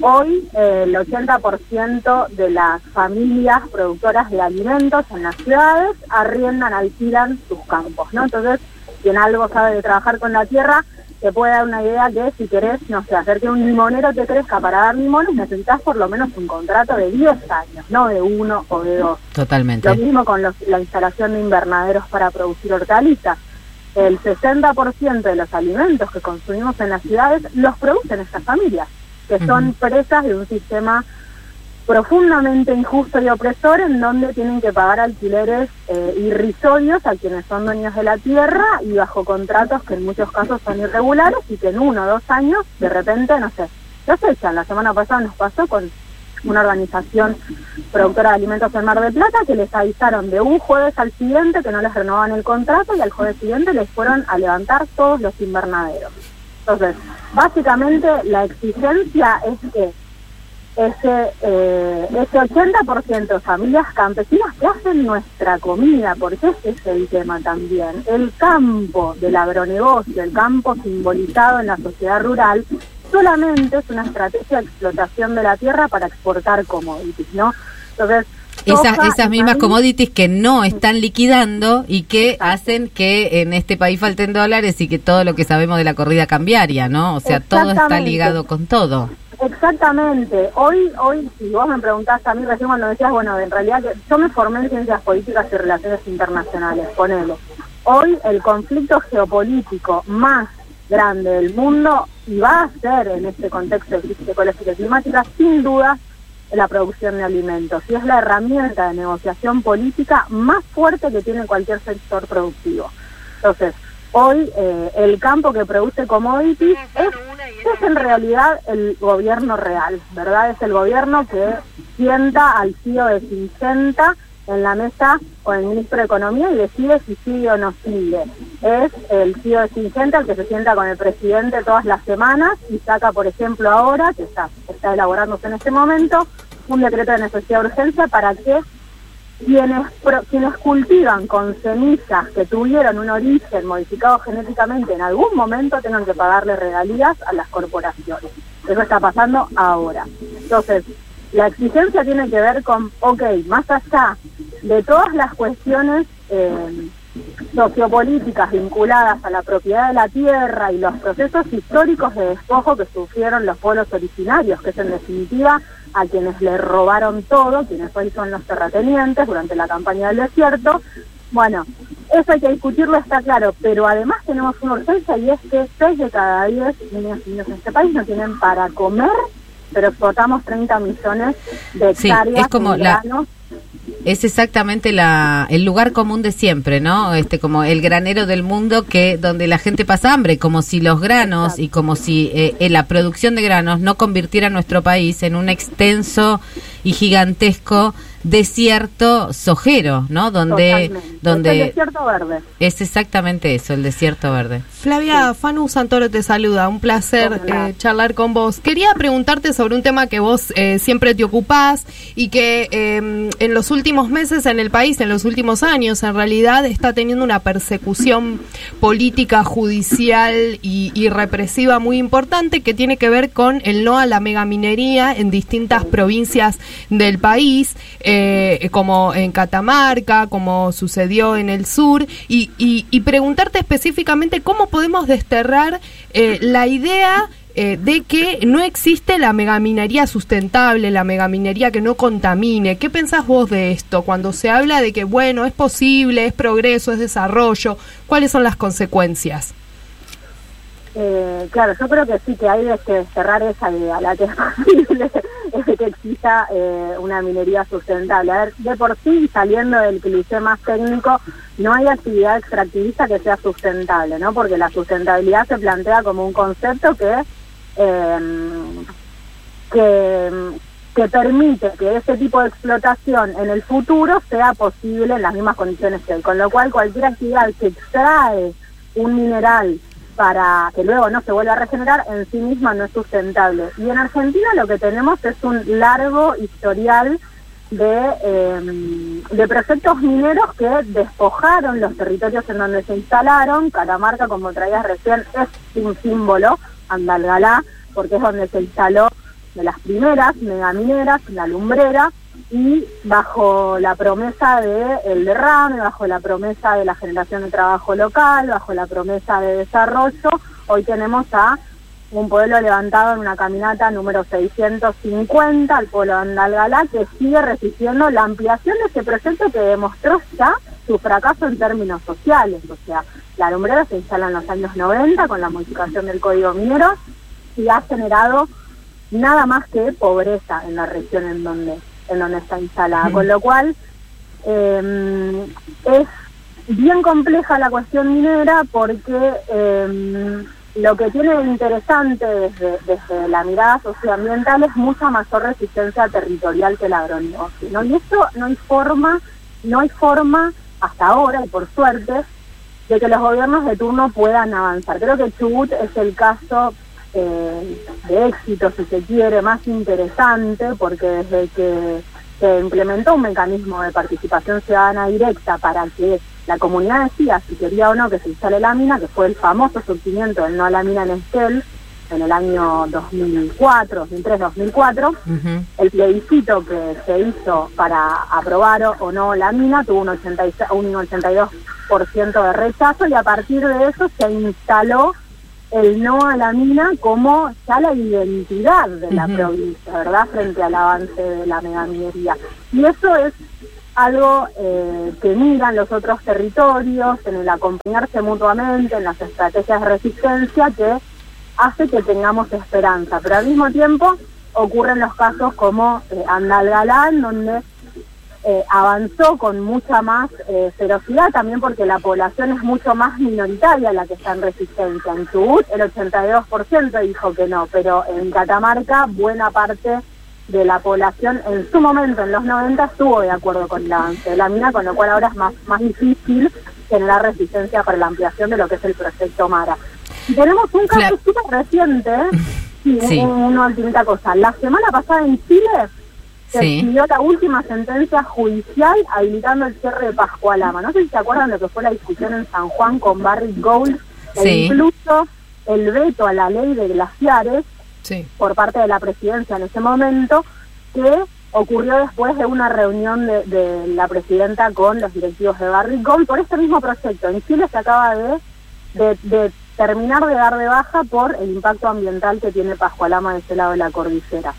hoy eh, el 80% de las familias productoras de alimentos en las ciudades arriendan, alquilan sus campos, ¿no? Entonces, quien algo sabe de trabajar con la tierra te puede dar una idea que si querés, no sé, hacer que un limonero te crezca para dar limones, necesitas por lo menos un contrato de 10 años, no de uno o de dos. Totalmente. Lo mismo con la instalación de invernaderos para producir hortalizas. El 60% de los alimentos que consumimos en las ciudades los producen estas familias, que son presas de un sistema profundamente injusto y opresor en donde tienen que pagar alquileres eh, irrisorios a quienes son dueños de la tierra y bajo contratos que en muchos casos son irregulares y que en uno o dos años de repente, no sé, los echan. La semana pasada nos pasó con una organización productora de alimentos en Mar del Plata, que les avisaron de un jueves al siguiente que no les renovaban el contrato y al jueves siguiente les fueron a levantar todos los invernaderos. Entonces, básicamente la exigencia es que ese, eh, ese 80% de familias campesinas que hacen nuestra comida, porque ese es el tema también. El campo del agronegocio, el campo simbolizado en la sociedad rural, solamente es una estrategia de explotación de la tierra para exportar commodities, ¿no? Entonces, esas, esas mismas commodities que no están liquidando y que hacen que en este país falten dólares y que todo lo que sabemos de la corrida cambiaria, ¿no? O sea, todo está ligado con todo. Exactamente. Hoy, hoy, si vos me preguntás a mí recién cuando decías, bueno, en realidad yo me formé en ciencias políticas y relaciones internacionales, ponele. Hoy el conflicto geopolítico más grande del mundo y va a ser en este contexto de crisis ecológica y climática, sin duda, la producción de alimentos. Y es la herramienta de negociación política más fuerte que tiene cualquier sector productivo. Entonces, hoy eh, el campo que produce commodities es, en realidad el gobierno real, ¿verdad? Es el gobierno que sienta al CEO de Syngenta en la mesa con el ministro de Economía y decide si sigue o no sigue. Es el CEO de Syngenta el que se sienta con el presidente todas las semanas y saca, por ejemplo, ahora, que está, está elaborándose en este momento, un decreto de necesidad de urgencia para que quienes, quienes cultivan con semillas que tuvieron un origen modificado genéticamente en algún momento tengan que pagarle regalías a las corporaciones. Eso está pasando ahora. Entonces, la exigencia tiene que ver con, ok, más allá de todas las cuestiones eh, sociopolíticas vinculadas a la propiedad de la tierra y los procesos históricos de despojo que sufrieron los pueblos originarios, que es en definitiva a quienes le robaron todo, quienes hoy son los terratenientes durante la campaña del desierto. Bueno, eso hay que discutirlo, está claro, pero además tenemos una urgencia y es que 6 de cada 10 niños y niños en este país no tienen para comer, pero exportamos 30 millones de Sí, hectáreas es como la- granos. Es exactamente la, el lugar común de siempre, ¿no? Este como el granero del mundo que donde la gente pasa hambre, como si los granos y como si eh, la producción de granos no convirtiera a nuestro país en un extenso y gigantesco desierto sojero, ¿no? Donde Totalmente. Es el donde desierto verde. es exactamente eso, el desierto verde. Flavia, Fanu Santoro te saluda, un placer eh, charlar con vos. Quería preguntarte sobre un tema que vos eh, siempre te ocupás y que eh, en los últimos meses en el país, en los últimos años en realidad, está teniendo una persecución política, judicial y, y represiva muy importante que tiene que ver con el no a la megaminería en distintas provincias del país, eh, como en Catamarca, como sucedió en el sur, y, y- y preguntarte específicamente cómo podemos desterrar eh, la idea eh, de que no existe la megaminería sustentable, la megaminería que no contamine. ¿Qué pensás vos de esto cuando se habla de que, bueno, es posible, es progreso, es desarrollo? ¿Cuáles son las consecuencias? Eh, claro, yo creo que sí que hay que cerrar esa idea, la que es posible es que exista eh, una minería sustentable. A ver, de por sí, saliendo del cliché más técnico, no hay actividad extractivista que sea sustentable, ¿no? Porque la sustentabilidad se plantea como un concepto que eh, que, que permite que ese tipo de explotación en el futuro sea posible en las mismas condiciones que hoy. Con lo cual, cualquier actividad que extrae un mineral para que luego no se vuelva a regenerar, en sí misma no es sustentable. Y en Argentina lo que tenemos es un largo historial de, eh, de proyectos mineros que despojaron los territorios en donde se instalaron. Catamarca, como traías recién, es un símbolo, Andalgalá, porque es donde se instaló de las primeras megamineras, la lumbrera, y bajo la promesa de el derrame, bajo la promesa de la generación de trabajo local, bajo la promesa de desarrollo, hoy tenemos a un pueblo levantado en una caminata número 650, el pueblo de Andalgalá, que sigue resistiendo la ampliación de ese proyecto que demostró ya su fracaso en términos sociales. O sea, la lumbrera se instala en los años 90 con la modificación del código minero y ha generado nada más que pobreza en la región en donde en donde está instalada, con lo cual eh, es bien compleja la cuestión minera porque eh, lo que tiene de interesante desde, desde la mirada socioambiental es mucha mayor resistencia territorial que el agronegocio, ¿no? Y esto no hay forma, no hay forma hasta ahora, y por suerte, de que los gobiernos de turno puedan avanzar. Creo que Chubut es el caso eh, de éxito, si se quiere, más interesante, porque desde que se implementó un mecanismo de participación ciudadana directa para que la comunidad decida si quería o no que se instale la mina, que fue el famoso surgimiento del no a la mina en Estel en el año 2004, 2003-2004, el plebiscito que se hizo para aprobar o, o no la mina tuvo un, 86, un 82% de rechazo y a partir de eso se instaló el no a la mina como ya la identidad de la provincia, ¿verdad? Frente al avance de la megaminería. Y eso es algo eh, que miran los otros territorios, en el acompañarse mutuamente, en las estrategias de resistencia, que hace que tengamos esperanza. Pero al mismo tiempo ocurren los casos como eh, Andal Galán, donde eh, avanzó con mucha más eh, ferocidad, también porque la población es mucho más minoritaria la que está en resistencia. En Chubut el 82% dijo que no, pero en Catamarca buena parte de la población en su momento, en los 90, estuvo de acuerdo con el avance de la mina, con lo cual ahora es más, más difícil generar resistencia para la ampliación de lo que es el proyecto Mara. Y tenemos un caso súper reciente, sí, Sí. un- una última cosa. La semana pasada en Chile se Sí. expidió la última sentencia judicial habilitando el cierre de Pascualama. No sé si se acuerdan de lo que fue la discusión en San Juan con Barry Gold, e incluso el veto a la ley de glaciares Sí. por parte de la presidencia en ese momento, que ocurrió después de una reunión de, de la presidenta con los directivos de Barrick Gold por este mismo proyecto. En Chile se acaba de, de, de terminar de dar de baja por el impacto ambiental que tiene Pascualama de ese lado de la cordillera.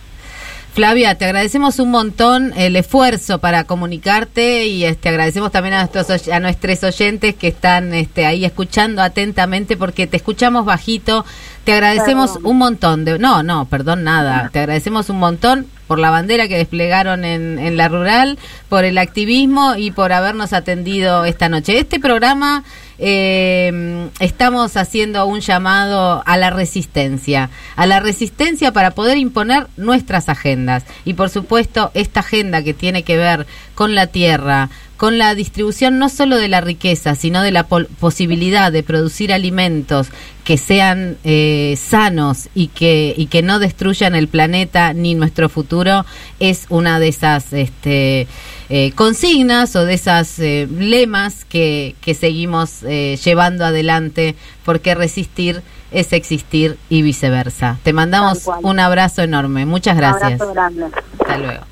Flavia, te agradecemos un montón el esfuerzo para comunicarte y este agradecemos también a nuestros a nuestros oyentes que están este ahí escuchando atentamente porque te escuchamos bajito. Te agradecemos Perdón. un montón de no, no, perdón nada. Te agradecemos un montón por la bandera que desplegaron en, en la rural, por el activismo y por habernos atendido esta noche. Este programa eh, estamos haciendo un llamado a la resistencia, a la resistencia para poder imponer nuestras agendas. Y por supuesto, esta agenda que tiene que ver con la tierra, con la distribución no solo de la riqueza, sino de la posibilidad de producir alimentos que sean eh, sanos y que, y que no destruyan el planeta ni nuestro futuro, es una de esas este, eh, consignas o de esas eh, lemas que, que seguimos eh, llevando adelante, porque resistir es existir y viceversa. Te mandamos un abrazo enorme. Muchas Un gracias. abrazo grande. Hasta luego.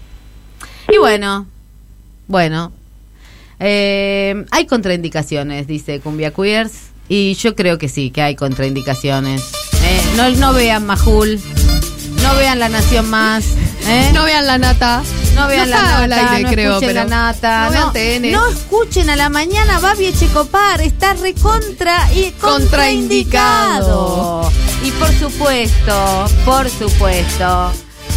Y bueno, bueno, eh, hay contraindicaciones, dice Cumbia Queers, y yo creo que sí, que hay contraindicaciones. Eh, no, no vean Majul, no vean La Nación Más, ¿eh? No vean la nata. No vean No la nata, al aire, no creo, escuchen pero la nata, no no, vean TN. no escuchen a la mañana Babi Echecopar, está recontra y contraindicado. Y por supuesto, por supuesto,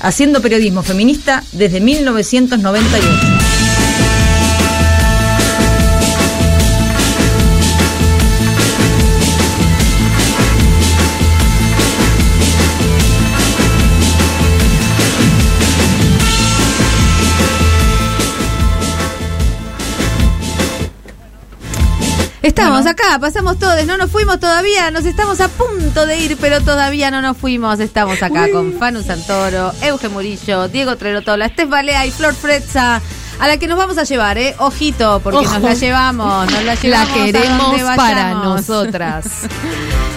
Haciendo periodismo feminista desde 1998. Estamos acá, pasamos todos, no nos fuimos todavía, nos estamos a punto de ir, pero todavía no nos fuimos. Estamos acá con Fanu Santoro, Euge Murillo, Diego Trerotola, Estef Balea y Flor Frezza. A la que nos vamos a llevar, ¿eh? Ojito, porque Ojo. nos la llevamos, nos la La llevamos. a queremos donde para nosotras.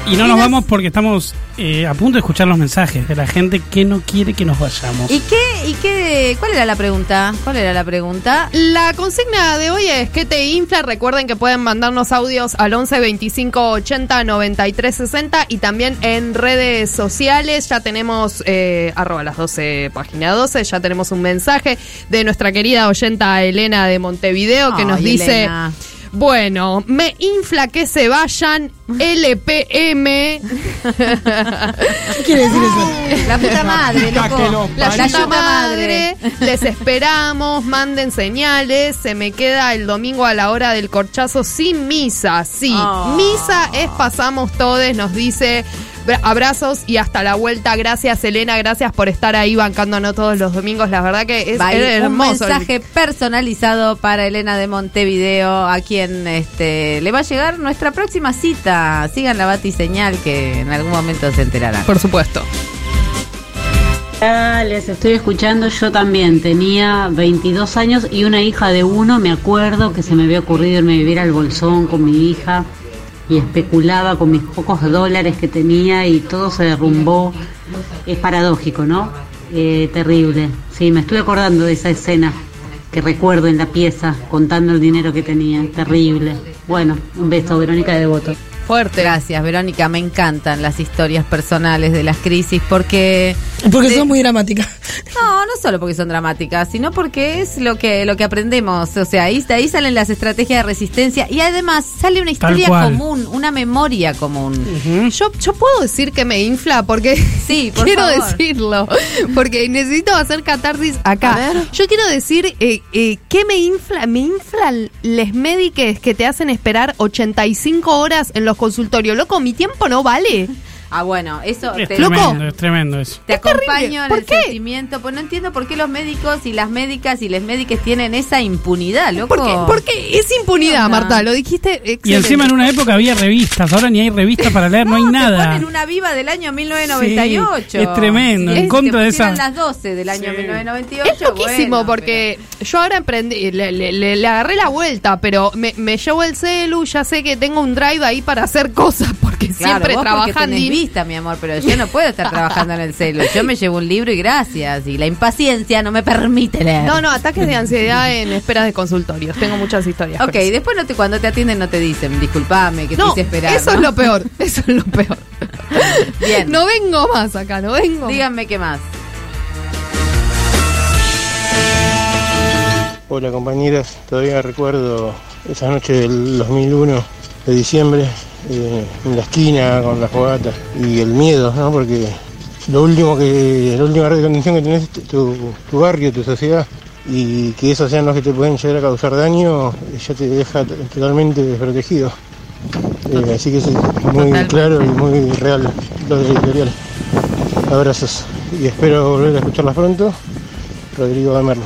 Y no nos vamos porque estamos eh, a punto de escuchar los mensajes de la gente que no quiere que nos vayamos. ¿Y qué, y qué, cuál era la pregunta? ¿Cuál era la pregunta? La consigna de hoy es ¿qué te infla? Recuerden que pueden mandarnos audios al 11 25 80 93 60 y también en redes sociales. Ya tenemos, eh, arroba las 12, página 12, ya tenemos un mensaje de nuestra querida oyenta Elena de Montevideo que Ay, nos dice... Elena. Bueno, me infla que se vayan LPM. ¿Qué quiere decir eso? La puta madre, loco. La madre, les esperamos, manden señales, se me queda el domingo a la hora del corchazo sin misa, sí, Oh. misa es pasamos todos, nos dice abrazos y hasta la vuelta, gracias Elena, gracias por estar ahí bancándonos todos los domingos, la verdad que es, un hermoso. el- mensaje personalizado para Elena de Montevideo, a quien este, le va a llegar nuestra próxima cita. Sigan la batiseñal que en algún momento se enterarán. Por supuesto. Ah, les estoy escuchando, yo también tenía 22 años y una hija de uno, me acuerdo que se me había ocurrido irme a vivir al bolsón con mi hija y especulaba con mis pocos dólares que tenía y todo se derrumbó. Es paradójico, ¿no? Eh, terrible. Sí, me estuve acordando de esa escena que recuerdo en la pieza, contando el dinero que tenía. Terrible. Bueno, un beso, Verónica de Devoto. Fuerte. Gracias, Verónica. Me encantan las historias personales de las crisis porque Porque de- son muy dramáticas. No, no solo porque son dramáticas, sino porque es lo que lo que aprendemos. O sea, ahí, ahí salen las estrategias de resistencia y además sale una historia común, una memoria común. Yo, yo puedo decir que me infla porque Sí, por quiero favor. decirlo, porque necesito hacer catarsis acá. A ver. Yo quiero decir eh, eh, que me infla, me inflan les médiques que te hacen esperar 85 horas en los consultorios. Loco, mi tiempo no vale. Ah, bueno, eso Es te, tremendo, Loco. es tremendo eso. te Es terrible. acompaño en ¿Por el qué? sentimiento. Pues no entiendo por qué los médicos y las médicas y les médicas tienen esa impunidad, loco. Porque, porque es impunidad, ¿Qué? Marta, lo dijiste Y excelente. encima en una época había revistas, ahora ni hay revistas para leer, no, hay te nada. ponen una viva del año 1998. Sí, es tremendo, en Es- contra te de esa- las 12 del año Sí. 1998. Es loquísimo bueno, porque yo ahora emprendí, le, le- le- le agarré la vuelta, pero me, me llevo el celu, ya sé que tengo un drive ahí para hacer cosas, porque Claro, siempre vos vista, mi amor, pero yo no puedo estar trabajando en el celo. Yo me llevo un libro y gracias. Y la impaciencia no me permite leer. No, no, ataques de ansiedad en esperas de consultorios. Tengo muchas historias. Ok, después no te, cuando te atienden no te dicen, disculpame, que te No, hice esperar. eso ¿no? es lo peor. Eso es lo peor. Bien. No vengo más acá, no vengo. más. Díganme qué más. Hola compañeras, todavía recuerdo esa noche del 2001 de diciembre eh, en la esquina con la fogata y el miedo, ¿no? Porque lo último que, la última red de contención que tenés es tu, tu barrio, tu sociedad y que esos sean los que te pueden llegar a causar daño, ya te deja totalmente desprotegido. Eh, así que es muy Total. claro y muy real lo del editorial. Abrazos y espero volver a escucharlas pronto. Rodrigo de Merlo.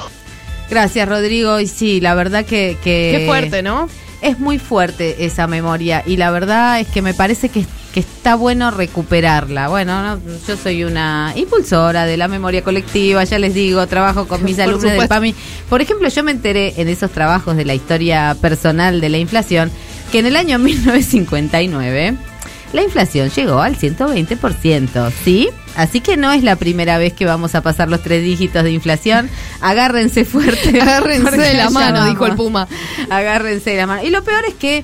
Gracias, Rodrigo. Y sí, la verdad que... que Qué fuerte, ¿no? Es muy fuerte esa memoria y la verdad es que me parece que, que está bueno recuperarla. Bueno, no, yo soy una impulsora de la memoria colectiva, ya les digo, trabajo con mis alumnos del. PAMI. Por ejemplo, yo me enteré en esos trabajos de la historia personal de la inflación que en el año 1959 la inflación llegó al 120%, ¿sí? Así que no es la primera vez que vamos a pasar los tres dígitos de inflación. Agárrense fuerte. Agárrense de la mano, dijo el. Puma. Agárrense de la mano. Y lo peor es que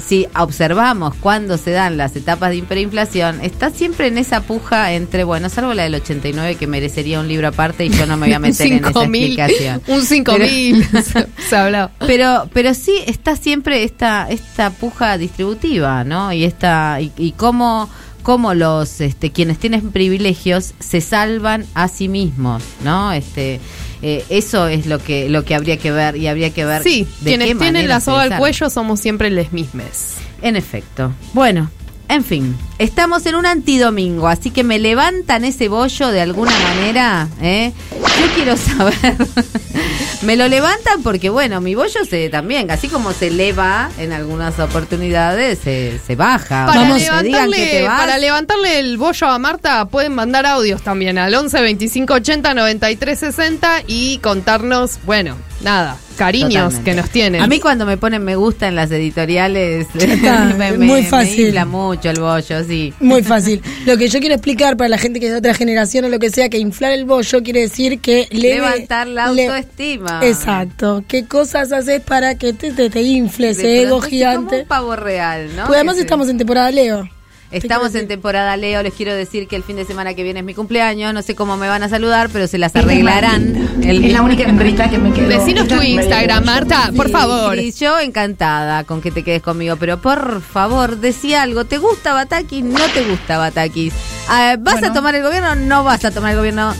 si observamos cuándo se dan las etapas de hiperinflación, está siempre en esa puja entre, bueno, salvo la del 89 que merecería un libro aparte y yo no me voy a meter en esa 5000, explicación. un 5000 se- se habló. Pero, pero sí está siempre esta, esta puja distributiva, ¿no? Y esta, y, y cómo, cómo los este, quienes tienen privilegios se salvan a sí mismos, ¿no? Este, eh, eso es lo que, lo que habría que ver y habría que ver. Sí, de quienes qué tienen la soga al cuello somos siempre les mismes. En efecto. Bueno, en fin. Estamos en un antidomingo, así que me levantan ese bollo de alguna manera. ¿eh? Yo quiero saber. me lo levantan porque, bueno, mi bollo se también, así como se eleva en algunas oportunidades, se, se baja. Para Vamos, que digan que te levantarle, vas. para levantarle el bollo a Marta pueden mandar audios también al 11 25 80 93 60 y contarnos, bueno, nada, cariños Totalmente. que nos tienen. A mí cuando me ponen me gusta en las editoriales, está, me, muy fácil. me infla mucho el bollo, sí. Muy fácil. Lo que yo quiero explicar para la gente que es de otra generación o lo que sea, que inflar el bollo quiere decir que leve- Levantar la le- autoestima. Exacto. ¿Qué cosas haces para que te, te, te infle ese De ego es como gigante? un pavo real, ¿no? Pues además Que estamos en temporada Leo. Estamos en temporada Leo, les quiero decir que el fin de semana que viene es mi cumpleaños, no sé cómo me van a saludar, pero se las arreglarán. El Es la única hembrita que me quedó. Decinos tu Instagram, Marta, por favor. Y yo encantada con que te quedes conmigo, pero por favor, decía algo, ¿te gusta Batakis? No te gusta Batakis. Ah, ¿Vas a tomar el gobierno? No vas a tomar el gobierno.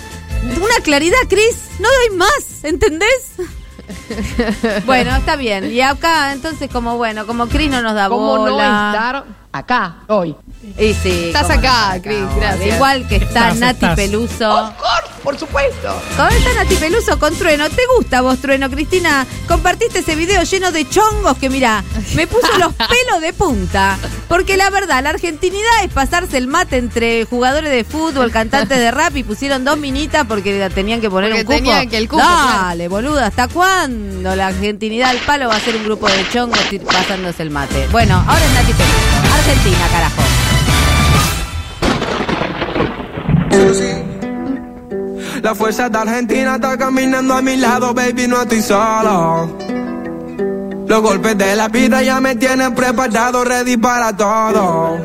Una claridad, Cris, no doy más, ¿entendés? bueno, está bien. Y acá, entonces, como bueno, como Cris no nos da ¿Cómo no bola. estar acá hoy? Y sí, Estás no acá, estás Cris, gracias. Igual que está Estás, Nati estás. Peluso. Por supuesto. ¿Cómo está Nati Peluso con Trueno? ¿Te gusta vos, Trueno? Cristina, compartiste ese video lleno de chongos que, mira, me puso los pelos de punta. Porque la verdad, la argentinidad es pasarse el mate entre jugadores de fútbol, cantantes de rap y pusieron dos minitas porque tenían que poner Porque un cupo. tenían que el cupo, Dale, boluda, ¿hasta cuándo la argentinidad al palo va a ser un grupo de chongos ir pasándose el mate? Bueno, ahora es Nati Peluso. Argentina, carajo. La fuerza de Argentina está caminando a mi lado, baby, no estoy solo. Los golpes de la vida ya me tienen preparado, ready para todo.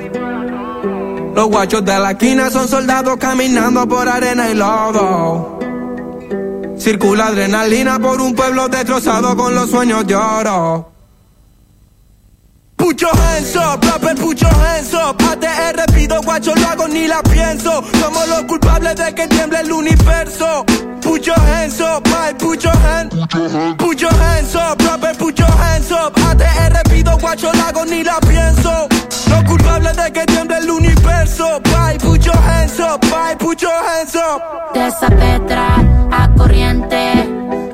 Los guachos de la esquina son soldados caminando por arena y lodo. Circula adrenalina por un pueblo destrozado con los sueños de. Put your hands up, rapper, put your hands up. ATR pido guacho, lo hago ni la pienso. Somos los culpables de que tiemble el universo. Put your hands up, my, put your hands. Put your hands up, rapper, put your hands up. ATR pido guacho, lo hago ni la pienso. Los culpables de que tiemble el universo. Bye, put your hands up, bye, put your hands up. De esa petra a corriente,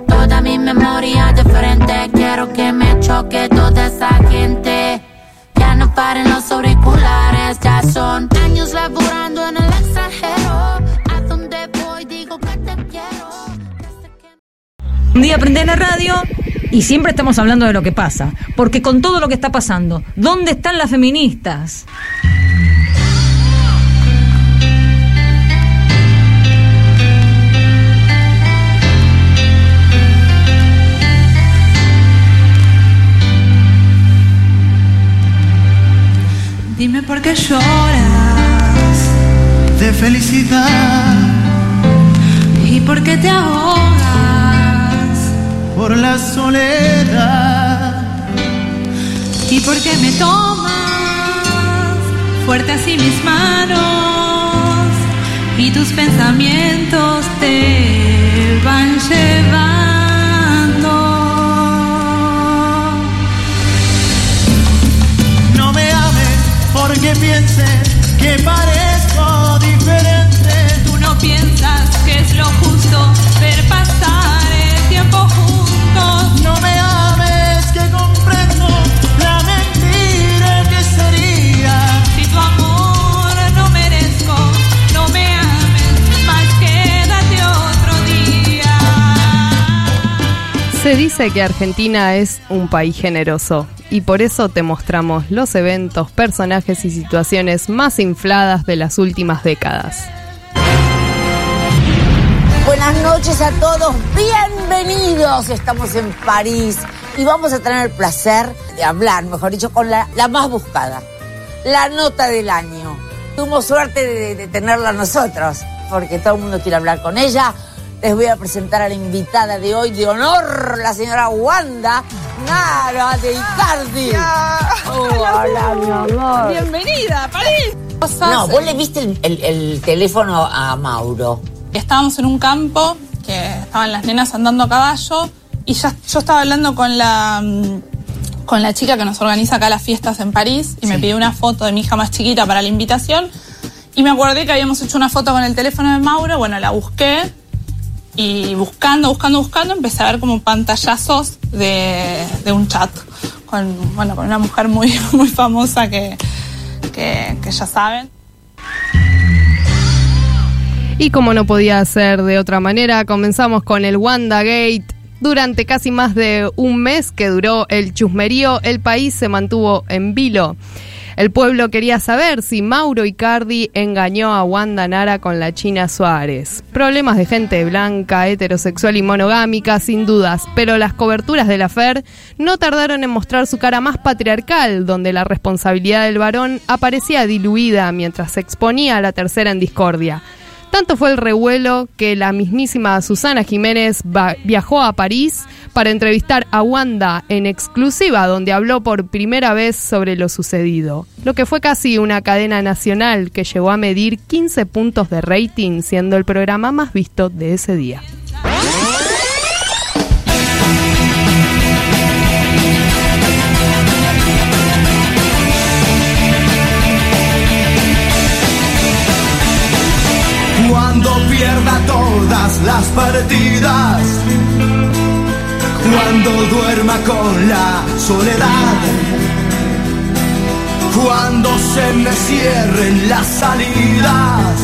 toda mi memoria de frente. Que choque toda esa gente. Ya no paren los auriculares, ya son años laburando en el extranjero. A donde voy digo que te quiero. Un día prendés la radio y siempre estamos hablando de lo que pasa. Porque con todo lo que está pasando, ¿dónde están las feministas? Por qué lloras de felicidad y por qué te ahogas por la soledad y por qué me tomas fuerte así mis manos y tus pensamientos te van llevando. Porque pienses que parezco diferente. Tú no piensas Se dice que Argentina es un país generoso y por eso te mostramos los eventos, personajes y situaciones más infladas de las últimas décadas. Buenas noches a todos, bienvenidos. Estamos en París y vamos a tener el placer de hablar, mejor dicho, con la, más buscada, la nota del año. Tuvimos suerte de tenerla nosotros, porque todo el mundo quiere hablar con ella. Les voy a presentar a la invitada de hoy de honor, la señora Wanda Nara de Icardi. Hola, mi amor. Bienvenida, París. No, vos le viste el, el- el teléfono a Mauro. Estábamos en un campo que estaban las nenas andando a caballo y ya yo estaba hablando con la mm, con la chica que nos organiza acá las fiestas en París y me pidió una foto de mi hija más chiquita para la invitación. Y me acordé que habíamos hecho una foto con el teléfono de Mauro, bueno, la busqué y buscando, buscando, buscando, empecé a ver como pantallazos de, de un chat con, bueno, con una mujer muy, muy famosa que, que, que ya saben. Y como no podía ser de otra manera, comenzamos con el WandaGate. Durante casi más de un mes que duró el chusmerío, el país se mantuvo en vilo. El pueblo quería saber si Mauro Icardi engañó a Wanda Nara con la China Suárez. Problemas de gente blanca, heterosexual y monogámica, sin dudas, pero las coberturas de la FER no tardaron en mostrar su cara más patriarcal, donde la responsabilidad del varón aparecía diluida mientras se exponía a la tercera en discordia. Tanto fue el revuelo que la mismísima Susana Jiménez viajó a París para entrevistar a Wanda en exclusiva, donde habló por primera vez sobre lo sucedido. Lo que fue casi una cadena nacional que llegó a medir 15 puntos de rating, siendo el programa más visto de ese día. Cuando pierda todas las partidas, cuando duerma con la soledad, cuando se me cierren las salidas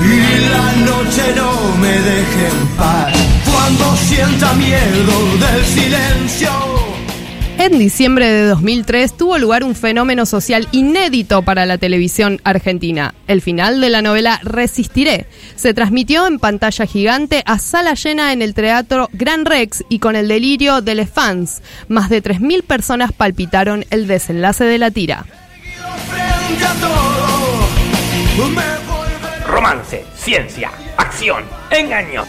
y la noche no me deje en paz, cuando sienta miedo del silencio. En diciembre de 2003 tuvo lugar un fenómeno social inédito para la televisión argentina. El final de la novela Resistiré se transmitió en pantalla gigante a sala llena en el teatro Gran Rex y con el delirio de los fans. Más de 3.000 personas palpitaron el desenlace de la tira. Romance, ciencia, acción, engaño,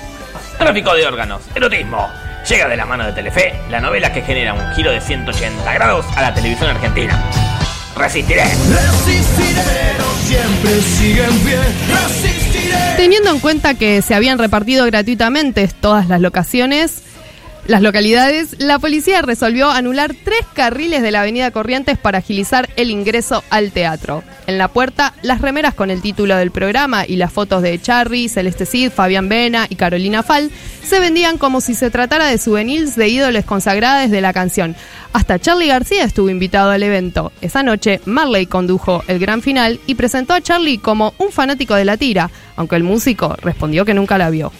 tráfico de órganos, erotismo. Llega de la mano de Telefe la novela que genera un giro de 180 grados a la televisión argentina. Resistiré. Resistiré, siempre. Resistiré. Teniendo en cuenta que se habían repartido gratuitamente todas las locaciones, las localidades, la policía resolvió anular tres carriles de la avenida Corrientes para agilizar el ingreso al teatro. En la puerta, las remeras con el título del programa y las fotos de Charry, Celeste Cid, Fabián Vena y Carolina Fal se vendían como si se tratara de souvenirs de ídoles consagradas de la canción. Hasta Charlie García estuvo invitado al evento. Esa noche, Marley condujo el gran final y presentó a Charlie como un fanático de la tira, aunque el músico respondió que nunca la vio.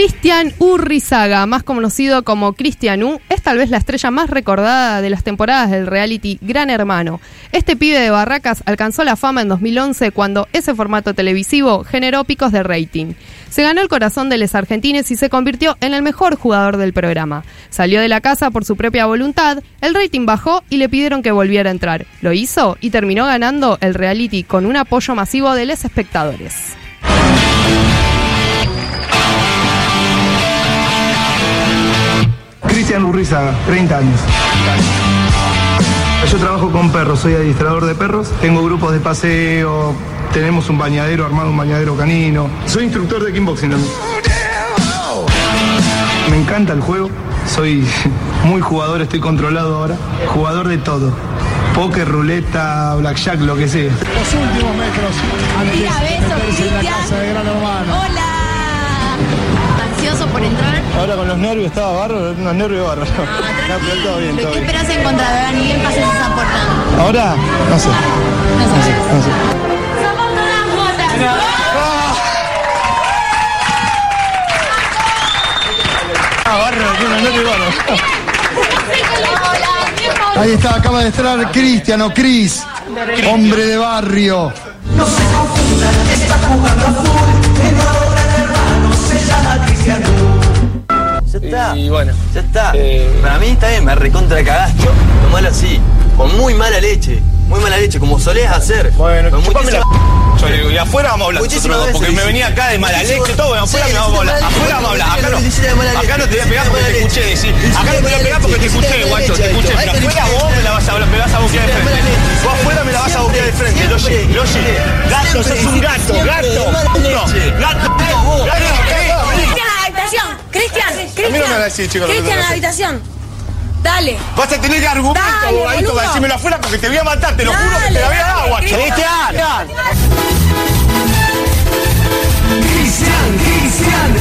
Cristian Urrizaga, más conocido como Cristian U, es tal vez la estrella más recordada de las temporadas del reality Gran Hermano. Este pibe de Barracas alcanzó la fama en 2011 cuando ese formato televisivo generó picos de rating. Se ganó el corazón de los argentines y se convirtió en el mejor jugador del programa. Salió de la casa por su propia voluntad, el rating bajó y le pidieron que volviera a entrar. Lo hizo y terminó ganando el reality con un apoyo masivo de los espectadores. Cristian Urrizaga, 30 años. Yo trabajo con perros, soy adiestrador de perros, tengo grupos de paseo, tenemos un bañadero armado, un bañadero canino. Soy instructor de kickboxing también. Me encanta el juego, soy muy jugador, estoy controlado ahora, jugador de todo. Póker, ruleta, blackjack, lo que sea. Los últimos metros antes Ahora con los nervios estaba bárbaro, unos nervios bárbaros. No, pero todo bien, todo ¿Qué bien. esperas encontrar? A ver, ni bien pases esa puerta. Ahora, no sé. No sabes. No sé. Somos todas jotas. Ah, bárbaro, tiene unos nervios bárbaros. Ahí está, acaba de entrar Cristiano Cris, hombre de barrio. No se confundan, está jugando a full. Y bueno. Ya está. Eh... Para mí está bien, me recontra cagaste. Tomalo así, con muy mala leche. Muy mala leche, como solés hacer. Bueno, con y afuera vamos a hablar. Nosotros, porque me venía acá de mala leche, todo, afuera me vamos a hablar. Afuera vamos a hablar. Acá no, te voy a pegar porque te escuché decir. Acá no te voy a pegar porque te escuché, guacho, te escuché. Pero afuera vos me la vas a me vas de frente. Vos afuera me la vas a boquear de frente, lo llegué, lo llegué. Gato, sos un gato, gato. Gato, gato mí no Cristian. me va a decir, chico, lo que Cristian tengo a la habitación. Dale. Vas a tener argumento, boludo. para decírmelo afuera porque te voy a matar, te lo juro que te la voy a dar agua. Cristian. Cristian, Cristian.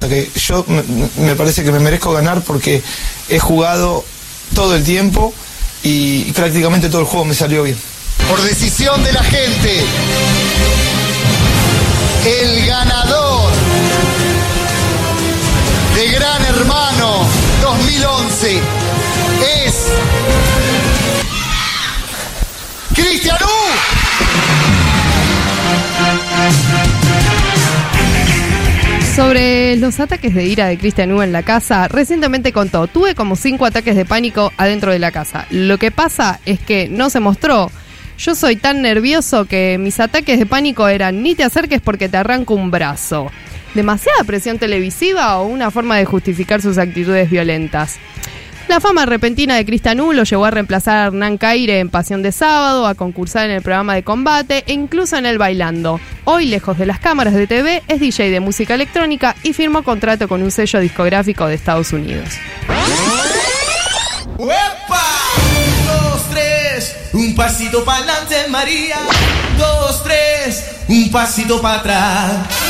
Que yo me, me parece que me merezco ganar porque he jugado todo el tiempo y prácticamente todo el juego me salió bien. Por decisión de la gente, el ganador de Gran Hermano 2011 es Cristian U. Sobre los ataques de ira de Cristian U en la casa, recientemente contó, tuve como cinco ataques de pánico adentro de la casa. Lo que pasa es que no se mostró. Yo soy tan nervioso que mis ataques de pánico eran ni te acerques porque te arranco un brazo. ¿Demasiada presión televisiva o una forma de justificar sus actitudes violentas? La fama repentina de Cristian U lo llevó a reemplazar a Hernán Caire en Pasión de Sábado, a concursar en el programa de combate e incluso en el Bailando. Hoy, lejos de las cámaras de TV, es DJ de música electrónica y firmó contrato con un sello discográfico de Estados Unidos. Dos, tres, un pasito para adelante, María. Dos, tres, un pasito para atrás.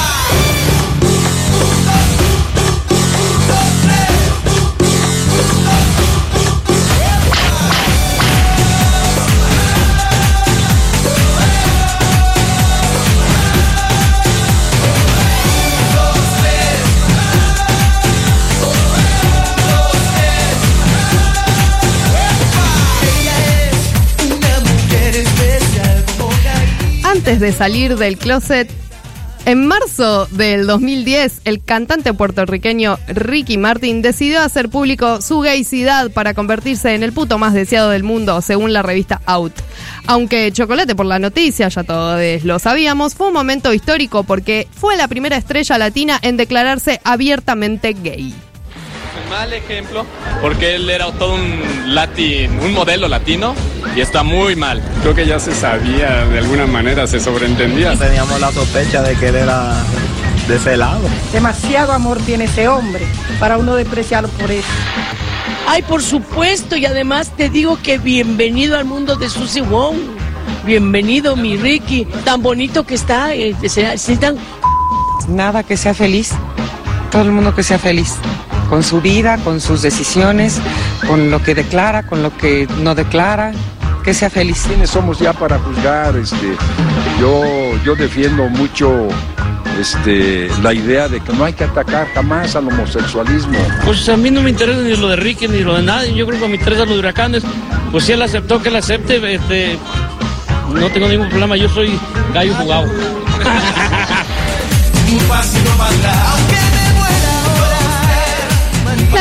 De salir del closet, en marzo del 2010, el cantante puertorriqueño Ricky Martin decidió hacer público su gaycidad para convertirse en el puto más deseado del mundo, según la revista Out. Aunque chocolate por la noticia, ya todos lo sabíamos, fue un momento histórico porque fue la primera estrella latina en declararse abiertamente gay. Mal ejemplo porque él era todo un latin, un modelo latino y está muy mal. Creo que ya se sabía, de alguna manera se sobreentendía. Teníamos la sospecha de que él era de ese lado. Demasiado amor tiene ese hombre para uno despreciarlo por eso. Ay, por supuesto, y además te digo que bienvenido al mundo de Susie Wong. Bienvenido, mi Ricky. Tan bonito que está. eh, se- se tan- Nada que sea feliz. Todo el mundo que sea feliz. Con su vida, con sus decisiones, con lo que declara, con lo que no declara. Que sea feliz. ¿Quiénes somos ya para juzgar? Este, yo, yo defiendo mucho este, la idea de que no hay que atacar jamás al homosexualismo. Pues a mí no me interesa ni lo de Ricky ni lo de nadie. Yo creo que me interesa lo de huracanes. Pues si él aceptó que él acepte, este, no tengo ningún problema. Yo soy gallo jugado.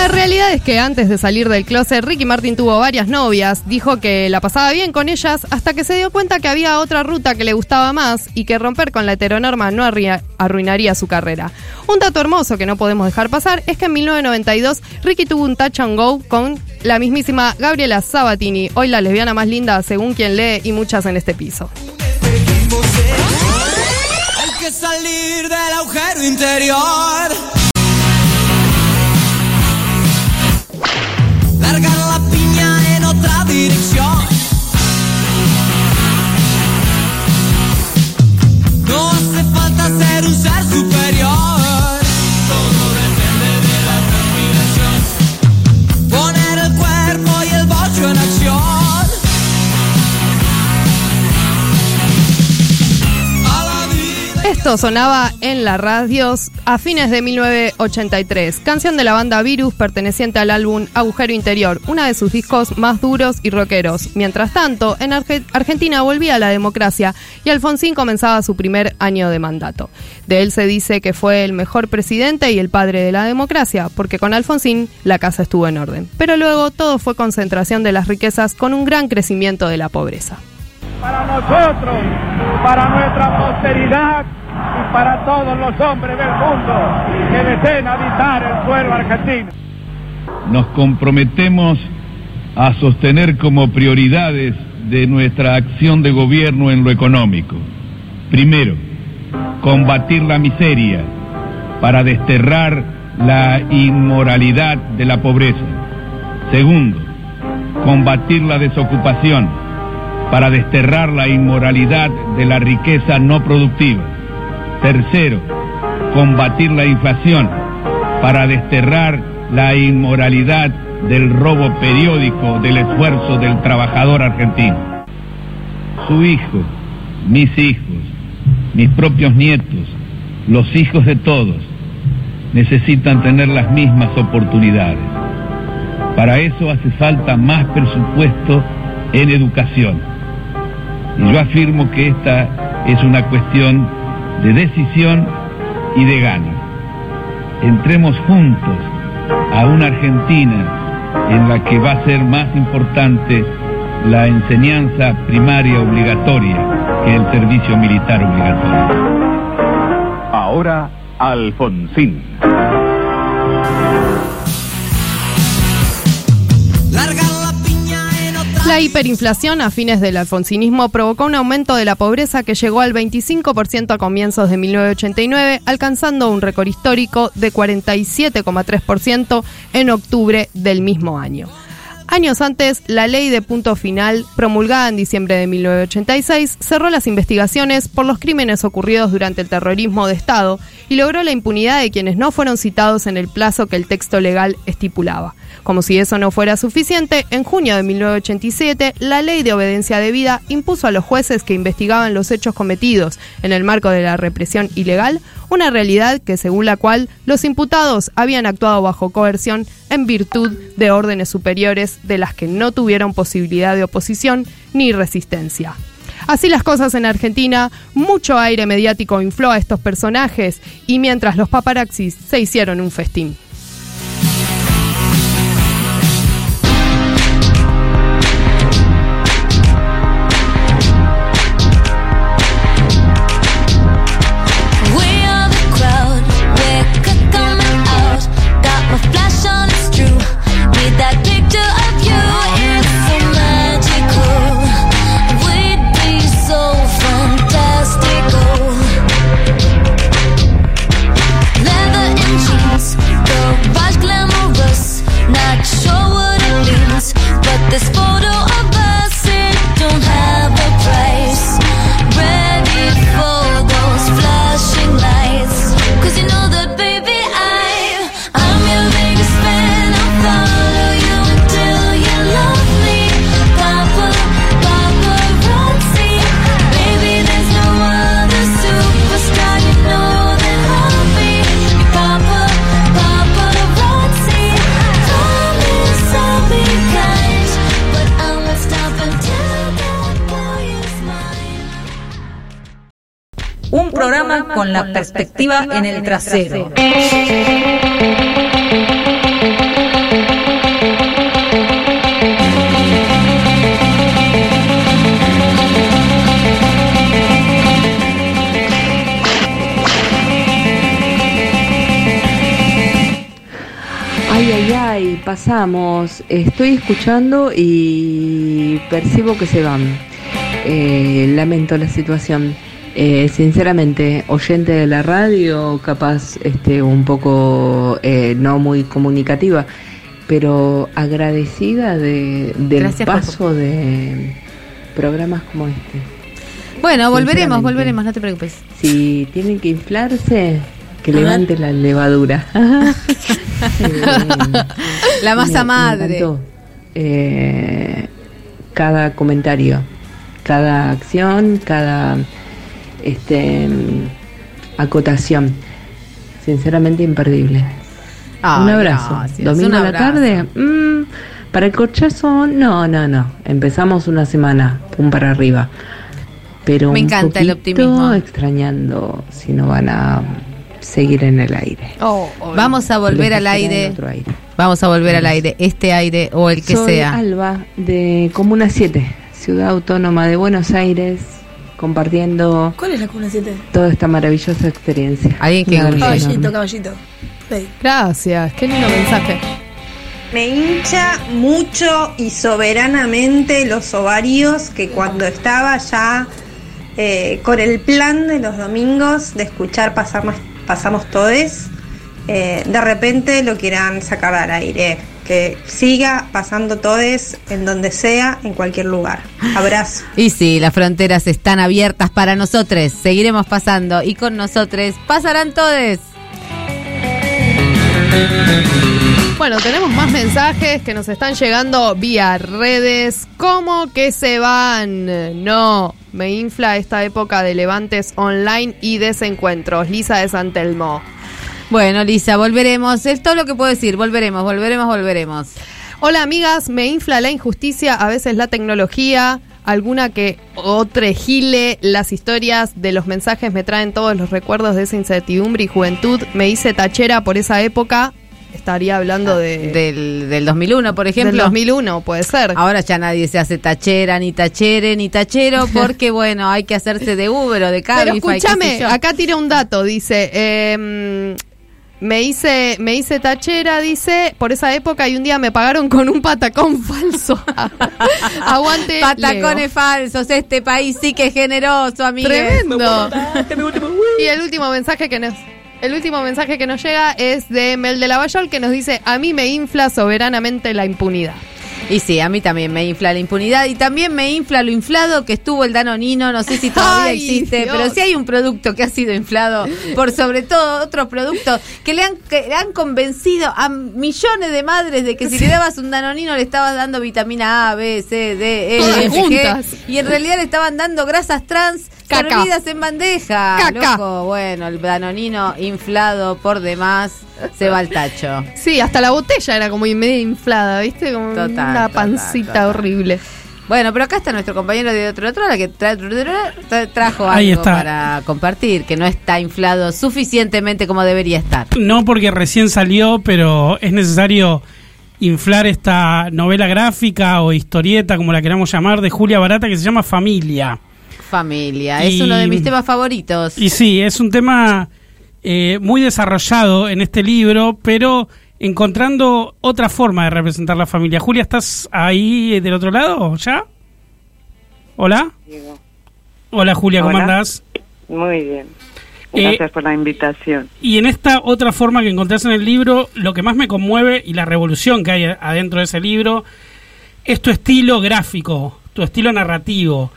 La realidad es que antes de salir del closet, Ricky Martin tuvo varias novias, dijo que la pasaba bien con ellas hasta que se dio cuenta que había otra ruta que le gustaba más y que romper con la heteronorma no arruinaría su carrera. Un dato hermoso que no podemos dejar pasar es que en 1992 Ricky tuvo un touch and go con la mismísima Gabriela Sabatini, hoy la lesbiana más linda según quien lee y muchas en este piso. Otra dirección. No hace falta ser un ser Sonaba en las radios a fines de 1983, canción de la banda Virus perteneciente al álbum Agujero Interior, uno de sus discos más duros y rockeros. Mientras tanto, en Arge- Argentina volvía la democracia y Alfonsín comenzaba su primer año de mandato. De él se dice que fue el mejor presidente y el padre de la democracia, porque con Alfonsín la casa estuvo en orden. Pero luego todo fue concentración de las riquezas con un gran crecimiento de la pobreza. Para nosotros, para nuestra posteridad, y para todos los hombres del mundo que deseen habitar el suelo argentino. Nos comprometemos a sostener como prioridades de nuestra acción de gobierno en lo económico. Primero, combatir la miseria para desterrar la inmoralidad de la pobreza. Segundo, combatir la desocupación para desterrar la inmoralidad de la riqueza no productiva. Tercero, combatir la inflación para desterrar la inmoralidad del robo periódico del esfuerzo del trabajador argentino. Su hijo, mis hijos, mis propios nietos, los hijos de todos, necesitan tener las mismas oportunidades. Para eso hace falta más presupuesto en educación. Y yo afirmo que esta es una cuestión de decisión y de ganas. Entremos juntos a una Argentina en la que va a ser más importante la enseñanza primaria obligatoria que el servicio militar obligatorio. Ahora, Alfonsín. La hiperinflación a fines del alfonsinismo provocó un aumento de la pobreza que llegó al 25% a comienzos de 1989, alcanzando un récord histórico de 47,3% en octubre del mismo año. Años antes, la ley de punto final, promulgada en diciembre de 1986, cerró las investigaciones por los crímenes ocurridos durante el terrorismo de Estado y logró la impunidad de quienes no fueron citados en el plazo que el texto legal estipulaba. Como si eso no fuera suficiente, en junio de 1987, la ley de obediencia debida impuso a los jueces que investigaban los hechos cometidos en el marco de la represión ilegal una realidad que según la cual los imputados habían actuado bajo coerción en virtud de órdenes superiores de las que no tuvieron posibilidad de oposición ni resistencia. Así las cosas en Argentina, mucho aire mediático infló a estos personajes y mientras los paparazzis se hicieron un festín. En el trasero. Ay, ay, ay, pasamos. Estoy escuchando y percibo que se van. Eh, lamento la situación. Eh, sinceramente, oyente de la radio, capaz este, un poco eh, no muy comunicativa, pero agradecida de, del Gracias paso de programas como este. Bueno, volveremos, volveremos, no te preocupes. Si tienen que inflarse, que levante la levadura. La masa Me- me madre. encantó. Eh, cada comentario, cada acción, cada este acotación. Sinceramente imperdible. Ay, un abrazo. gracias, Domingo un a la tarde. mm, para el corchazo, no, no, no. Empezamos una semana, pum para arriba. Pero Me un encanta el optimismo. extrañando si no van a seguir en el aire. Vamos a volver al aire. Vamos a volver al aire, este aire o el que Soy sea. Alba de Comuna 7, Ciudad Autónoma de Buenos Aires, compartiendo ¿Cuál es la cuna 7? toda esta maravillosa experiencia. Alguien que Un abrazo Caballito, enorme. caballito. Ey. Gracias, qué lindo mensaje. Me hincha mucho y soberanamente los ovarios que cuando estaba ya eh, con el plan de los domingos de escuchar Pasamos, pasamos Todes, eh, de repente lo quieran sacar al aire. Que siga pasando Todes en donde sea, en cualquier lugar. Abrazo. Y sí, las fronteras están abiertas para nosotros. Seguiremos pasando y con nosotros pasarán todos. Bueno, tenemos más mensajes que nos están llegando vía redes. ¿Cómo que se van? No, me infla esta época de levantes online y desencuentros. Lisa de San Telmo. Bueno, Lisa, volveremos. Es todo lo que puedo decir. Volveremos, volveremos, volveremos. Hola amigas, me infla la injusticia, a veces la tecnología, alguna que otra gile, las historias de los mensajes me traen todos los recuerdos de esa incertidumbre y juventud. Me hice tachera por esa época, estaría hablando de... Del, del 2001, por ejemplo. Del 2001, puede ser. Ahora ya nadie se hace tachera, ni tachere, ni tachero, porque bueno, hay que hacerse de Uber o de Pero Cabify. sé escúchame, acá tira un dato, dice, em, me hice, me hice tachera, dice, por esa época y un día me pagaron con un patacón falso. Aguante. Patacones Leo. falsos, este país sí que es generoso, amigos. Tremendo. y el último mensaje que nos el último mensaje que nos llega es de Mel de Lavallol que nos dice, a mí me infla soberanamente la impunidad. Y sí, a mí también me infla la impunidad y también me infla lo inflado que estuvo el Danonino, no sé si todavía existe, Dios. pero si hay un producto que ha sido inflado por sobre todo otros productos que le han, que le han convencido a millones de madres de que si le dabas un Danonino le estabas dando vitamina A, B, C, D, E, F, G, y en realidad le estaban dando grasas trans Caca. servidas en bandeja. Caca. Loco, bueno, el Danonino inflado por demás se va al tacho. Sí, hasta la botella era como medio inflada, ¿viste? Como Total, una pancita total. horrible. Bueno, pero acá está nuestro compañero de otro otro, la que tra- tra- tra- trajo Ahí algo está. para compartir, que no está inflado suficientemente como debería estar. No porque recién salió, pero es necesario inflar esta novela gráfica o historieta, como la queramos llamar, de Julia Barata, que se llama Familia. Familia, es uno de mis temas favoritos. Y sí, es un tema eh, muy desarrollado en este libro, pero encontrando otra forma de representar la familia. Julia, ¿estás ahí del otro lado ya? Hola. Hola Julia, ¿cómo Hola. andás? Muy bien. Eh, Gracias por la invitación. Y en esta otra forma que encontrás en el libro, lo que más me conmueve y la revolución que hay adentro de ese libro es tu estilo gráfico, tu estilo narrativo,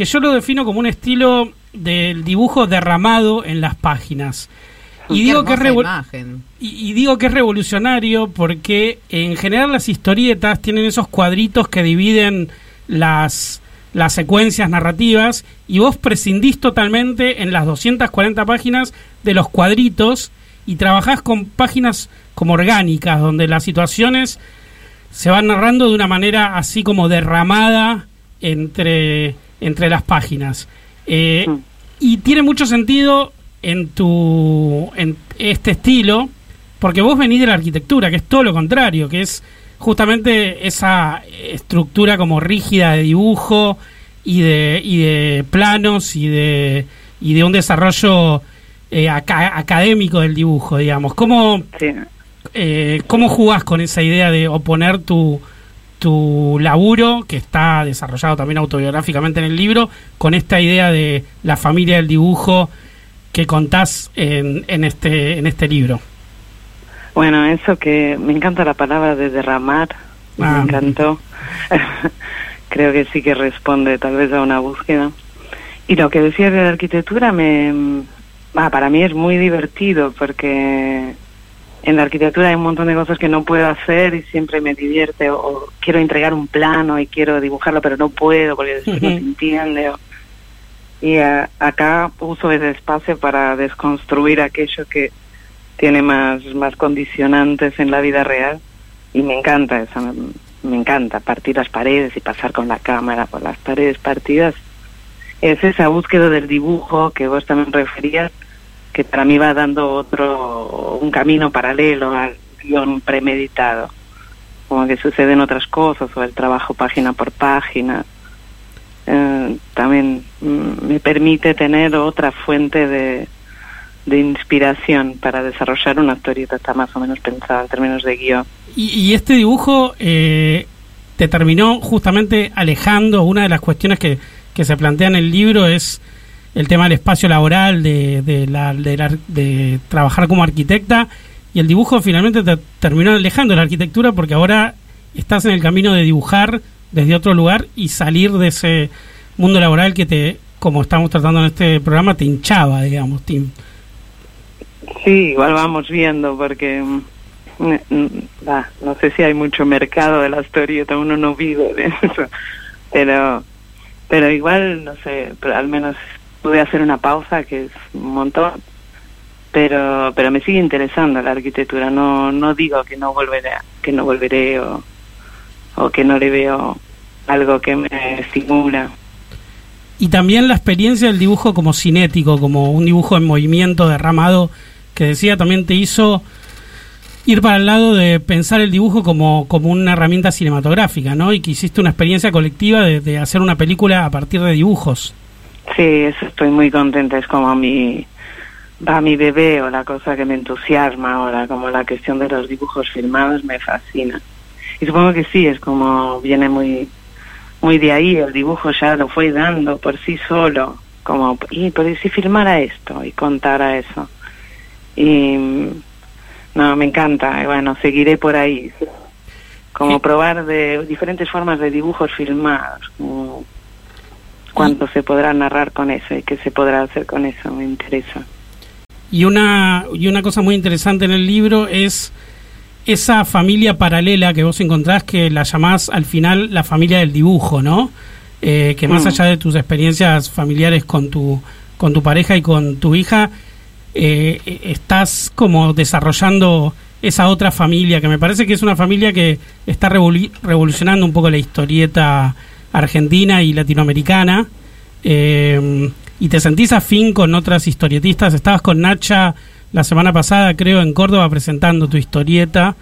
que yo lo defino como un estilo del dibujo derramado en las páginas. Y digo, que es y digo que es revolucionario porque en general las historietas tienen esos cuadritos que dividen las, las secuencias narrativas y vos prescindís totalmente en las 240 páginas de los cuadritos y trabajás con páginas como orgánicas donde las situaciones se van narrando de una manera así como derramada entre, entre las páginas. Eh, Y tiene mucho sentido en tu en este estilo, porque vos venís de la arquitectura, que es todo lo contrario, que es justamente esa estructura como rígida de dibujo y de, y de planos y de, y de un desarrollo eh, aca- académico del dibujo, digamos. ¿Cómo, eh, ¿Cómo jugás con esa idea de oponer tu, tu laburo, que está desarrollado también autobiográficamente en el libro, con esta idea de la familia del dibujo que contás en, en, este, en este libro? Bueno, eso que me encanta la palabra de derramar, Ah. me encantó. Creo que sí que responde tal vez a una búsqueda. Y lo que decía de la arquitectura me ah, para mí es muy divertido porque en la arquitectura hay un montón de cosas que no puedo hacer y siempre me divierte o, o quiero entregar un plano y quiero dibujarlo pero no puedo porque después no se entiende. o- y ah, acá uso ese espacio para desconstruir aquello que tiene más, más condicionantes en la vida real y me encanta eso, me, me encanta partir las paredes y pasar con la cámara por las paredes partidas. Es esa búsqueda del dibujo que vos también referías, que para mí va dando otro, un camino paralelo al guion premeditado, como que suceden otras cosas o el trabajo página por página. eh, también mm, me permite tener otra fuente de, de inspiración para desarrollar una historieta está más o menos pensada en términos de guion. Y, y este dibujo eh, te terminó justamente alejando. Una de las cuestiones que, que se plantea en el libro es el tema del espacio laboral, de, de, la, de, trabajar como arquitecta. Y el dibujo finalmente te terminó alejando de la arquitectura porque ahora estás en el camino de dibujar desde otro lugar y salir de ese mundo laboral que te, como estamos tratando en este programa, te hinchaba, digamos. hin- Sí, igual vamos viendo porque mm, no sé si hay mucho mercado de la historieta, uno no vive de eso, pero pero igual no sé, pero al menos pude hacer una pausa que es un montón, pero pero me sigue interesando la arquitectura, no no digo que no volveré, que no volveré o o que no le veo algo que me estimula. Y también la experiencia del dibujo como cinético, como un dibujo en movimiento derramado, que decía también te hizo ir para el lado de pensar el dibujo como, como una herramienta cinematográfica, ¿no? Y que hiciste una experiencia colectiva de, de hacer una película a partir de dibujos. Sí, eso estoy muy contenta, es como mi va mi bebé o la cosa que me entusiasma ahora, como la cuestión de los dibujos filmados me fascina. Y supongo que sí, es como viene muy muy de ahí, el dibujo ya lo fue dando por sí solo, como, y ¿y si filmara esto y contara eso. Y no, me encanta, y bueno, seguiré por ahí. Como probar de diferentes formas de dibujos filmados, como cuánto se podrá narrar con eso y qué se podrá hacer con eso, me interesa. Y una, y una cosa muy interesante en el libro es esa familia paralela que vos encontrás que la llamás al final la familia del dibujo, ¿no? Eh, que más Mm. allá de tus experiencias familiares con tu, con tu pareja y con tu hija, eh, estás como desarrollando esa otra familia, que me parece que es una familia que está revolu- revolucionando un poco la historieta argentina y latinoamericana. Eh, y te sentís afín con otras historietistas. Estabas con Nacha la semana pasada, creo, en Córdoba presentando tu historieta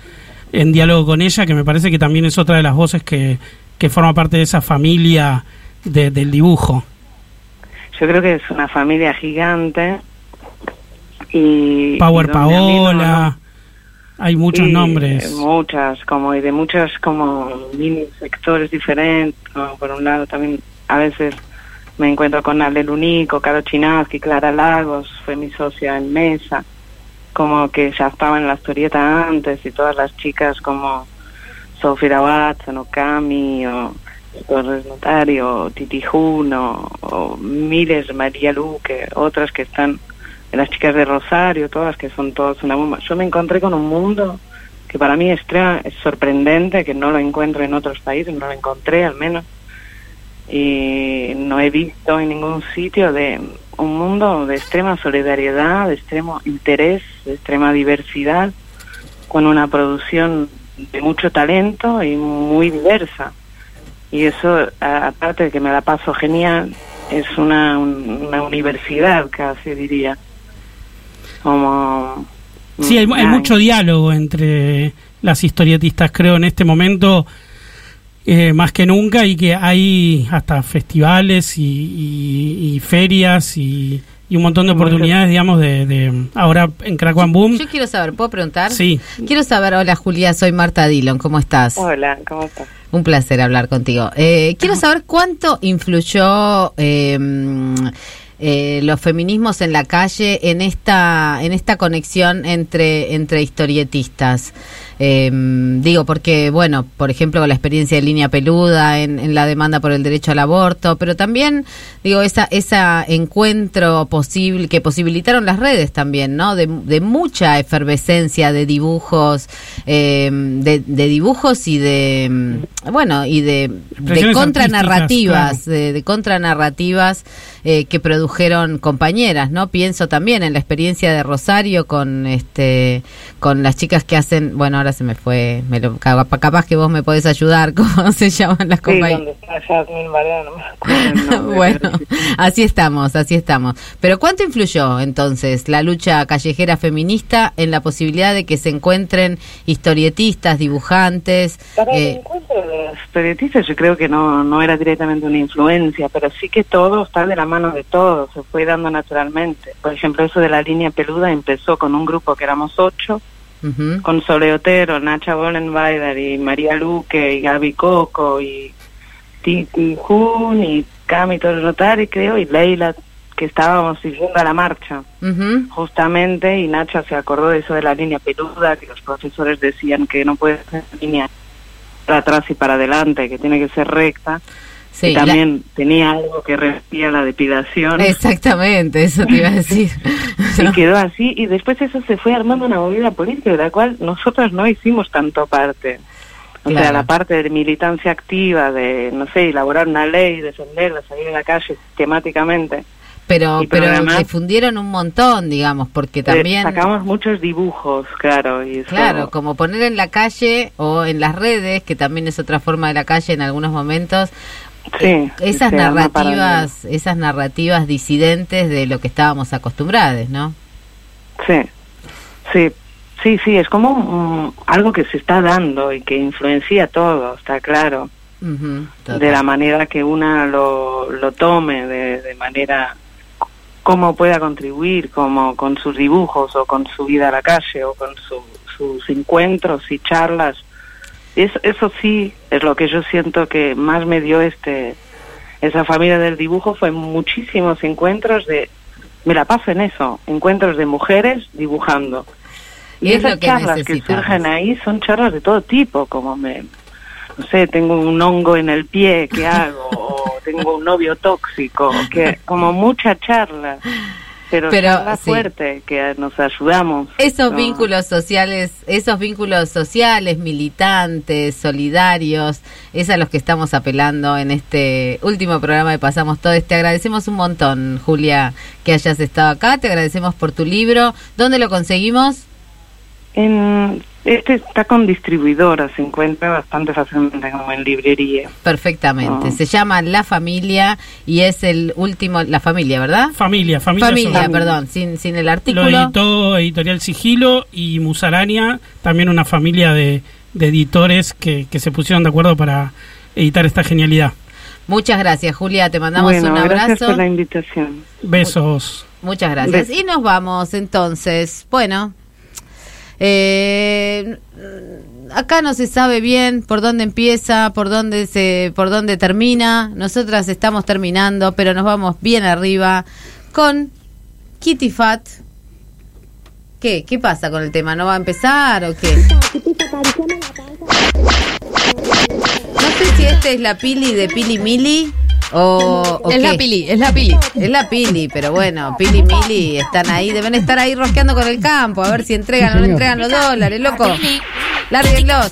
en diálogo con ella, que me parece que también es otra de las voces que, que forma parte de esa familia de- del dibujo. Yo creo que es una familia gigante y... Power y Paola, hay muchos nombres. Muchas, como y de muchos como mini sectores diferentes. como por un lado también a veces me encuentro con Ale Lunico, Caro Chinaski, Clara Lagos, fue mi socia en mesa, como que ya estaba en la historieta antes y todas las chicas como Sofía Watson o Cami o Torres Notario Titi Juno o miles, María Luque, otras que están las chicas de Rosario, todas que son todas una bomba. Yo me encontré con un mundo que para mí es, es sorprendente, que no lo encuentro en otros países, no lo encontré al menos, y no he visto en ningún sitio de un mundo de extrema solidaridad, de extremo interés, de extrema diversidad, con una producción de mucho talento y muy diversa. Y eso, aparte de que me la paso genial, es una, un- una universidad casi diría. Como... Sí, hay, hay Ay. mucho diálogo entre las historietistas, creo, en este momento, eh, más que nunca, y que hay hasta festivales y, y- y ferias y, y un montón de oportunidades, digamos, de, de ahora en Crack One Boom. Yo quiero saber, ¿puedo preguntar? Sí. Quiero saber, hola Julia, soy Marta Dillon, ¿cómo estás? Hola, ¿cómo estás? Un placer hablar contigo. Eh, quiero saber cuánto influyó eh, eh, los feminismos en la calle en esta en esta conexión entre entre historietistas. Eh, digo porque bueno, por ejemplo, con la experiencia de línea peluda en, en la demanda por el derecho al aborto, pero también digo esa esa encuentro posible que posibilitaron las redes también, ¿no? De, de mucha efervescencia de dibujos, eh, de, de dibujos y de mm, bueno y de, de contranarrativas, de contranarrativas eh, que produjeron compañeras, ¿no? Pienso también en la experiencia de Rosario con este con las chicas que hacen, bueno, ahora se me fue, me lo, capaz, que vos me podés ayudar, ¿cómo se llaman las Sí, compañeras? ¿dónde está Jasmine Varela, no me acuerdo el nombre. bueno, así estamos, así estamos. Pero ¿cuánto influyó entonces la lucha callejera feminista en la posibilidad de que se encuentren historietistas, dibujantes? Para el eh, encuentro de los periodistas yo creo que no, no era directamente una influencia, pero sí que todo está de la mano de todos, se fue dando naturalmente. Por ejemplo, eso de la línea peluda empezó con un grupo que éramos ocho, con Sole Otero, Nacha Bollenweider y María Luque y Gaby Coco y Titi Jun y Cami Torres Notari creo y Leila que estábamos siguiendo a la marcha. Justamente y Nacha se acordó de eso de la línea peluda que los profesores decían que no puede ser línea para atrás y para adelante que tiene que ser recta Sí, también tenía algo que respira la depilación Exactamente, eso te iba a decir. y quedó así y después eso se fue armando una movida política de la cual nosotros no hicimos tanto parte o sea la parte de militancia activa de no sé elaborar una ley defenderla salir a la calle sistemáticamente Pero, pero programas. difundieron un montón, digamos, porque Eh, también... sacamos muchos dibujos claro y eso- Claro, como poner en la calle o en las redes, que también es otra forma de la calle en algunos momentos, Sí, esas narrativas, esas narrativas disidentes de lo que estábamos acostumbrados, ¿no? Sí, sí, sí, sí, es como mm, algo que se está dando y que influencia todo, está claro, de la manera que una lo, lo tome, de, de manera cómo pueda contribuir, como con sus dibujos o con su vida a la calle o con su- sus encuentros y charlas. Eso, eso sí es lo que yo siento que más me dio este esa familia del dibujo fue muchísimos encuentros de me la paso en eso, encuentros de mujeres dibujando. Y esas que charlas que surgen ahí son charlas de todo tipo, como me no sé, tengo un hongo en el pie, ¿qué hago? O tengo un novio tóxico, que como mucha charla, pero, Pero, sí. fuerte, que nos ayudamos. Esos ¿no? vínculos sociales, esos vínculos sociales, militantes, solidarios, es a los que estamos apelando en este último programa de Pasamos Todo. Te agradecemos un montón, Julia, que hayas estado acá. Te agradecemos por tu libro. ¿Dónde lo conseguimos? En, este está con distribuidora, se encuentra bastante fácilmente como en librería. Perfectamente. Ah. Se llama La Familia y es el último, La Familia, ¿verdad? Familia, familia. Familia, son- perdón, sin, sin el Lo artículo. editó Editorial Sigilo y Musarania, también una familia de, de editores que, que se pusieron de acuerdo para editar esta genialidad. Muchas gracias, Julia. Te mandamos bueno, un gracias abrazo. por la invitación. Besos. Muchas gracias. Besos. Y nos vamos entonces. Bueno, eh, acá no se sabe bien por dónde empieza, por dónde se, por dónde termina. Nosotras estamos terminando, pero nos vamos bien arriba con Kitty Fat. ¿Qué? ¿Qué pasa con el tema? ¿No va a empezar o qué? No sé si este es la Pili de Pili Mili o, o Es la. Pili, es la Pili. Es la Pili, pero bueno, Pili y Mili están ahí, deben estar ahí rosqueando con el campo, a ver si entregan o no entregan los dólares, loco. Lárguenlos.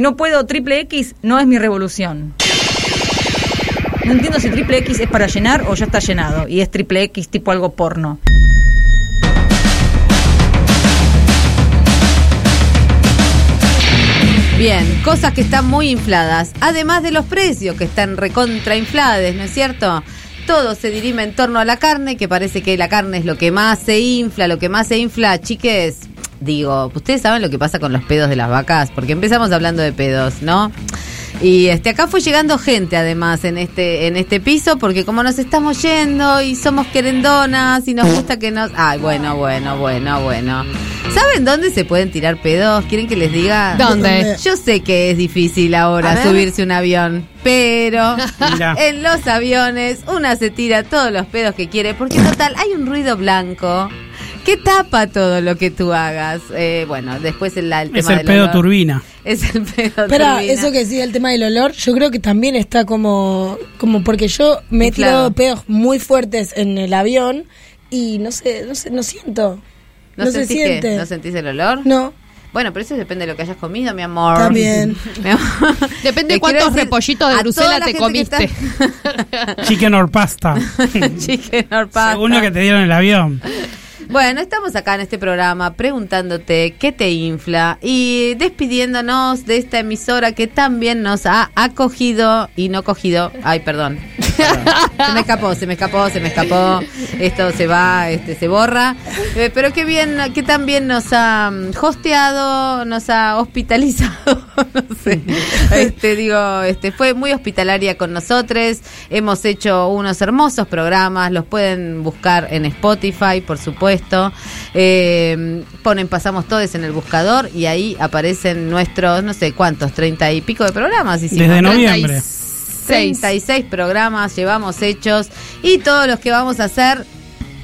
Si no puedo triple X, no es mi revolución. No entiendo si triple X es para llenar o ya está llenado y es triple X tipo algo porno. Bien, cosas que están muy infladas, además de los precios que están recontrainflados, ¿no es cierto? Todo se dirime en torno a la carne, que parece que la carne es lo que más se infla, lo que más se infla, chiques. Digo, ustedes saben lo que pasa con los pedos de las vacas, porque empezamos hablando de pedos, ¿no? Y este acá fue llegando gente además en este en este piso porque como nos estamos yendo y somos querendonas y nos gusta que nos Ay, bueno, bueno, bueno, bueno. ¿Saben dónde se pueden tirar pedos? ¿Quieren que les diga? ¿Dónde? Yo sé que es difícil ahora subirse un avión, pero en los aviones una se tira todos los pedos que quiere porque total hay un ruido blanco que tapa todo lo que tú hagas. Eh, bueno, después el, el tema Es el del pedo olor. turbina. Es el pedo Espera, turbina. eso que decía el tema del olor, yo creo que también está como, como porque yo me he tirado pedos muy fuertes en el avión y no sé, no sé, no siento. ¿No, No, se que- siente. ¿No sentís el olor? No. Bueno, pero eso depende de lo que hayas comido, mi amor. También. Mi amor. Depende quiero cuántos decir repollitos de Bruselas te comiste. Chicken or pasta. Chicken or pasta. Según lo que te dieron en el avión. Bueno, estamos acá en este programa preguntándote qué te infla y despidiéndonos de esta emisora que también nos ha acogido y no cogido. Ay, perdón. Se me escapó, se me escapó, se me escapó. Esto se va, este se borra. Eh, pero qué bien, que también nos ha mm, hosteado, nos ha hospitalizado. no sé. Este digo, este fue muy hospitalaria con nosotros. Hemos hecho unos hermosos programas, los pueden buscar en Spotify, por supuesto. Eh, ponen pasamos todos en el buscador y ahí aparecen nuestros, no sé cuántos, treinta y pico de programas. hicimos. Desde noviembre. 36 programas llevamos hechos y todos los que vamos a hacer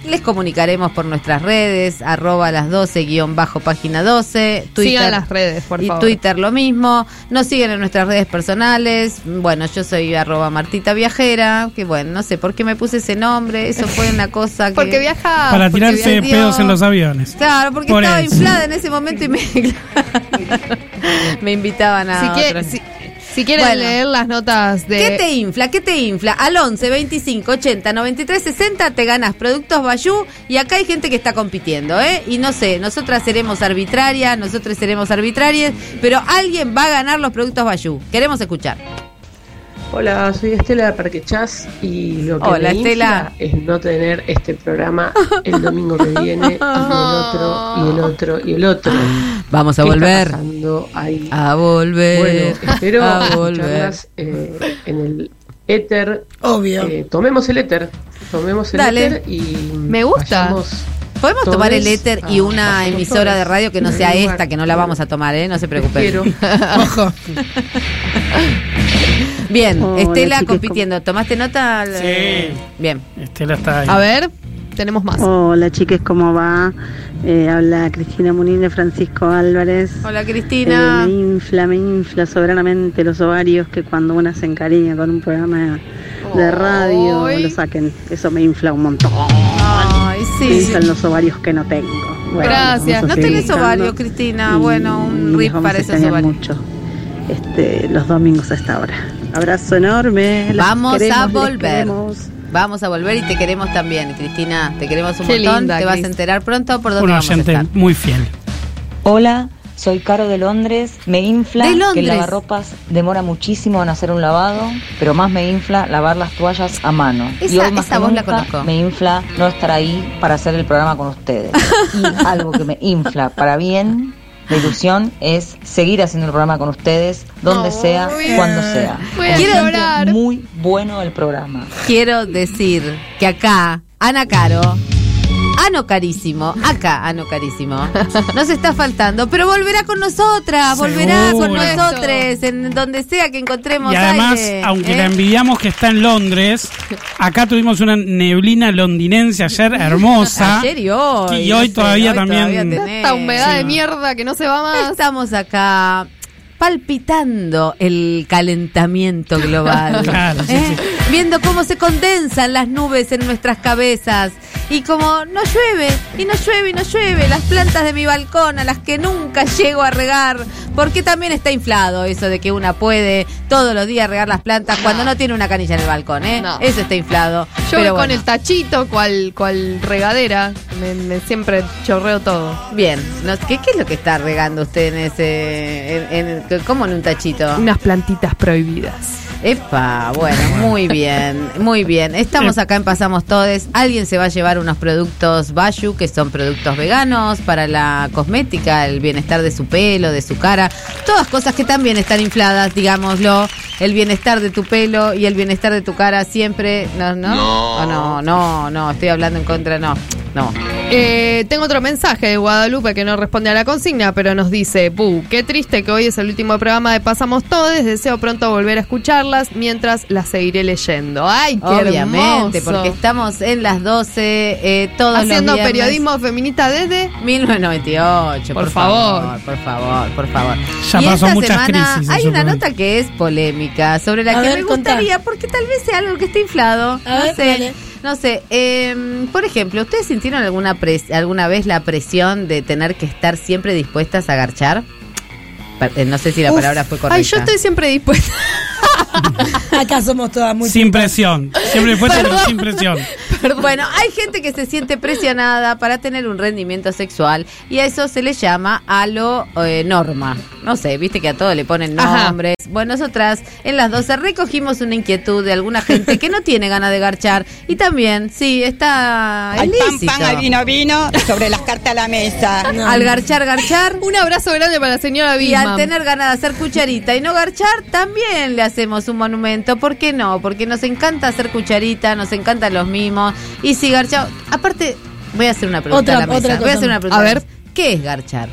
les comunicaremos por nuestras redes, arroba las 12 guion bajo página 12, Twitter. Sigan las redes, por y favor. Twitter lo mismo. Nos siguen en nuestras redes personales. Bueno, yo soy arroba Martita Viajera, que bueno, no sé por qué me puse ese nombre, eso fue una cosa que... Porque viaja. Para porque tirarse pedos en los aviones. Claro, porque Por estaba eso. inflada en ese momento y me, me invitaban a Si, quiere- otros. si- si quieren Bueno. leer las notas de. ¿Qué te infla? ¿Qué te infla? Al 11 25 80 93 60 te ganas productos Bayú y acá hay gente que está compitiendo, ¿eh? Y no sé, nosotras seremos arbitrarias, nosotros seremos arbitrarias, pero alguien va a ganar los productos Bayú. Queremos escuchar. Hola, soy Estela de Parque Chas y lo que Hola, me Estela. infla es no tener este programa el domingo que viene y el otro y el otro y el otro. Vamos a ¿Qué está volver. pasando ahí? A volver. Bueno, espero a volver. escucharlas eh, en el éter. Obvio. Eh, tomemos el éter. Tomemos el Dale. éter y Me gusta. Podemos todos tomar el éter y una emisora de radio que no sea esta, que no la vamos a tomar, ¿eh? No se preocupen. quiero. Ojo. Bien, Estela compitiendo. ¿Tomaste nota? Sí. Bien. Estela está ahí. A ver, tenemos más. Hola chiques, ¿cómo va? Eh, habla Cristina Munín de Francisco Álvarez. Hola, Eh, Cristina. me infla, me infla soberanamente los ovarios que cuando una se encariña con un programa de radio lo saquen. Eso me infla un montón. Ay, Me sí. inflan los ovarios que no tengo. Bueno, Gracias. No tenés ovarios, Cristina. Bueno, un rip para esos ovarios. mucho este, los domingos a esta hora. Abrazo enorme. las Vamos queremos, a volver. Vamos a volver y te queremos también, Cristina. Te queremos un Qué montón. linda, te vas a enterar pronto por dónde Un vamos a oyente estar. muy fiel. Hola, soy Caro de Londres. Me infla De que el Londres. lavarropas demora muchísimo en hacer un lavado, pero más me infla lavar las toallas a mano. y hoy más esa que voz la nunca conozco. me infla no estar ahí para hacer el programa con ustedes. Y algo que me infla para bien, de ilusión, es seguir haciendo el programa con ustedes, donde sea, cuando sea. Encuentro llorar. Muy bueno el programa. Quiero decir que acá, Ana Caro, Ano Carísimo, acá, Ano Carísimo, nos está faltando, pero volverá con nosotras, volverá con nosotros, en donde sea que encontremos Y además, aire, aunque ¿eh? la envidiamos que está en Londres, acá tuvimos una neblina londinense ayer hermosa. Ayer y hoy. Y no hoy sé, todavía hoy también. todavía. Esta humedad Sí. de mierda que no se va más. Estamos acá palpitando el calentamiento global. Claro, sí, ¿eh? Viendo cómo se condensan las nubes en nuestras cabezas. Y como no llueve, y no llueve, y no llueve. Las plantas de mi balcón a las que nunca llego a regar. Porque también está inflado eso de que una puede todos los días regar las plantas cuando no tiene una canilla en el balcón, ¿eh? No. Eso está inflado. Yo Pero voy con el tachito, cual, cual regadera. Me, me siempre chorreo todo. Bien, no- ¿qué, ¿qué es lo que está regando usted en ese. En, en- ¿Cómo en un tachito? Unas plantitas prohibidas. Epa, bueno, muy bien, muy bien. Estamos acá en Pasamos Todes. Alguien se va a llevar unos productos Bayu, que son productos veganos para la cosmética, el bienestar de su pelo, de su cara. Todas cosas que también están infladas, digámoslo. El bienestar de tu pelo y el bienestar de tu cara siempre. No, no. No. Oh, no, no, no, estoy hablando en contra, no. No. Eh, tengo otro mensaje de Guadalupe que no responde a la consigna, pero nos dice, Pu, qué triste que hoy es el último programa de Pasamos Todes, deseo pronto volver a escucharlas mientras las seguiré leyendo. ¡Ay, qué Obviamente, hermoso! porque estamos en las 12, eh, todos Haciendo los periodismo feminista desde 1998, por, Por favor. favor. por favor, por favor. Ya y pasó esta muchas semana crisis hay una momento. nota que es polémica, sobre la A que ver, me contá. gustaría, porque tal vez sea algo que esté inflado. A no ver, sé. No sé, eh, por ejemplo, ¿ustedes sintieron alguna pres- alguna vez la presión de tener que estar siempre dispuestas a garchar? Eh, No sé si la Uf. palabra fue correcta. Ay, yo estoy siempre dispuesta. Acá somos todas muy Sin presión. Siempre fue pero sin presión. Bueno, hay gente que se siente presionada para tener un rendimiento sexual y a eso se le llama a lo eh, norma. No sé, viste que a todo le ponen Ajá. nombres. Bueno, nosotras en las 12 recogimos una inquietud de alguna gente que no tiene ganas de garchar y también, sí, está Al pan, ilícito. pan, al vino, vino, sobre las cartas a la mesa. Al garchar, garchar. Un abrazo grande para la señora Bisman. Al tener ganas de hacer cucharita y no garchar, también le hacemos un monumento. ¿Por qué no? Porque nos encanta hacer cucharita, nos encantan los mimos. Y si garchar. Aparte, voy a hacer una pregunta Otra- a la mesa. otra Voy a hacer una pregunta. A ver. ¿Qué es garchar?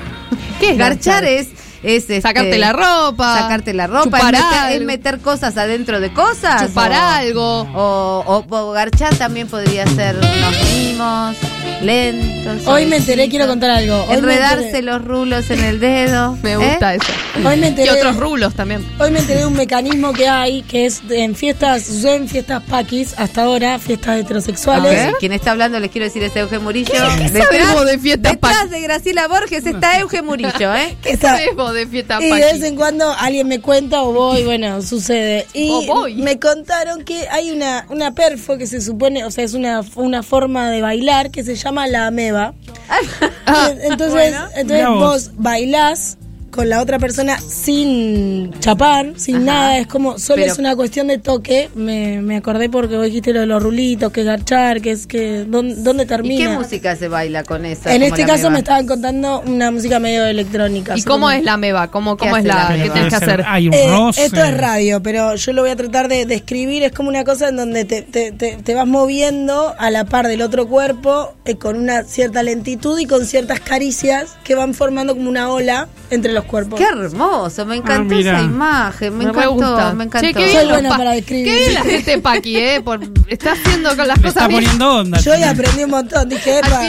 ¿Qué es garchar? garchar? es. Es este, Sacarte la ropa, Sacarte la ropa. chupar es, meter, algo. es meter cosas adentro de cosas. Chupar o- algo. O, o- o garchar también podría ser unos mimos lentos. Hoy me enteré, quiero contar algo. Hoy Enredarse los rulos en el dedo. Me ¿eh? gusta eso. Hoy me enteré- Y otros rulos también. Hoy me enteré de un mecanismo que hay, que es en fiestas, sucede en fiestas paquis, hasta ahora, fiestas heterosexuales. Quien está hablando, les quiero decir, es Euge Murillo. ¿Qué sabemos de fiestas detrás de Graciela Borges está Euge Murillo, ¿eh? ¿Qué Esa- de fiesta Y de vez en cuando alguien me cuenta o voy, bueno, sucede. Y O voy. me contaron que hay una, una perfo que se supone, o sea, es una, una forma de bailar que se llama la ameba. entonces, bueno. entonces vos. vos bailás con la otra persona sin chapar, sin Ajá. nada, es como, solo Pero- es una cuestión de toque. Me, me acordé porque vos dijiste lo de los rulitos, que garchar, que es que, ¿dónde, dónde ¿Y termina? qué música se baila con esa? en este caso meba? me estaban contando una música medio electrónica. ¿Y cómo es la meba? ¿Cómo, ¿Qué cómo es la la meba? ¿Qué tienes que hacer? Hay un Eh, roce. esto es radio, pero yo lo voy a tratar de describir. Es como una cosa en donde te, te- te- te vas moviendo a la par del otro cuerpo eh, con una cierta lentitud y con ciertas caricias que van formando como una ola entre los cuerpos. Qué hermoso, me encantó Ah, esa imagen, me Me encantó, gusta. me encantó. Che, qué Soy bien buena pa- para describir. Qué bien la gente Paqui, ¿eh? Por, está haciendo con las Me cosas está bien. poniendo onda. Yo hoy aprendí un montón, dije, epa.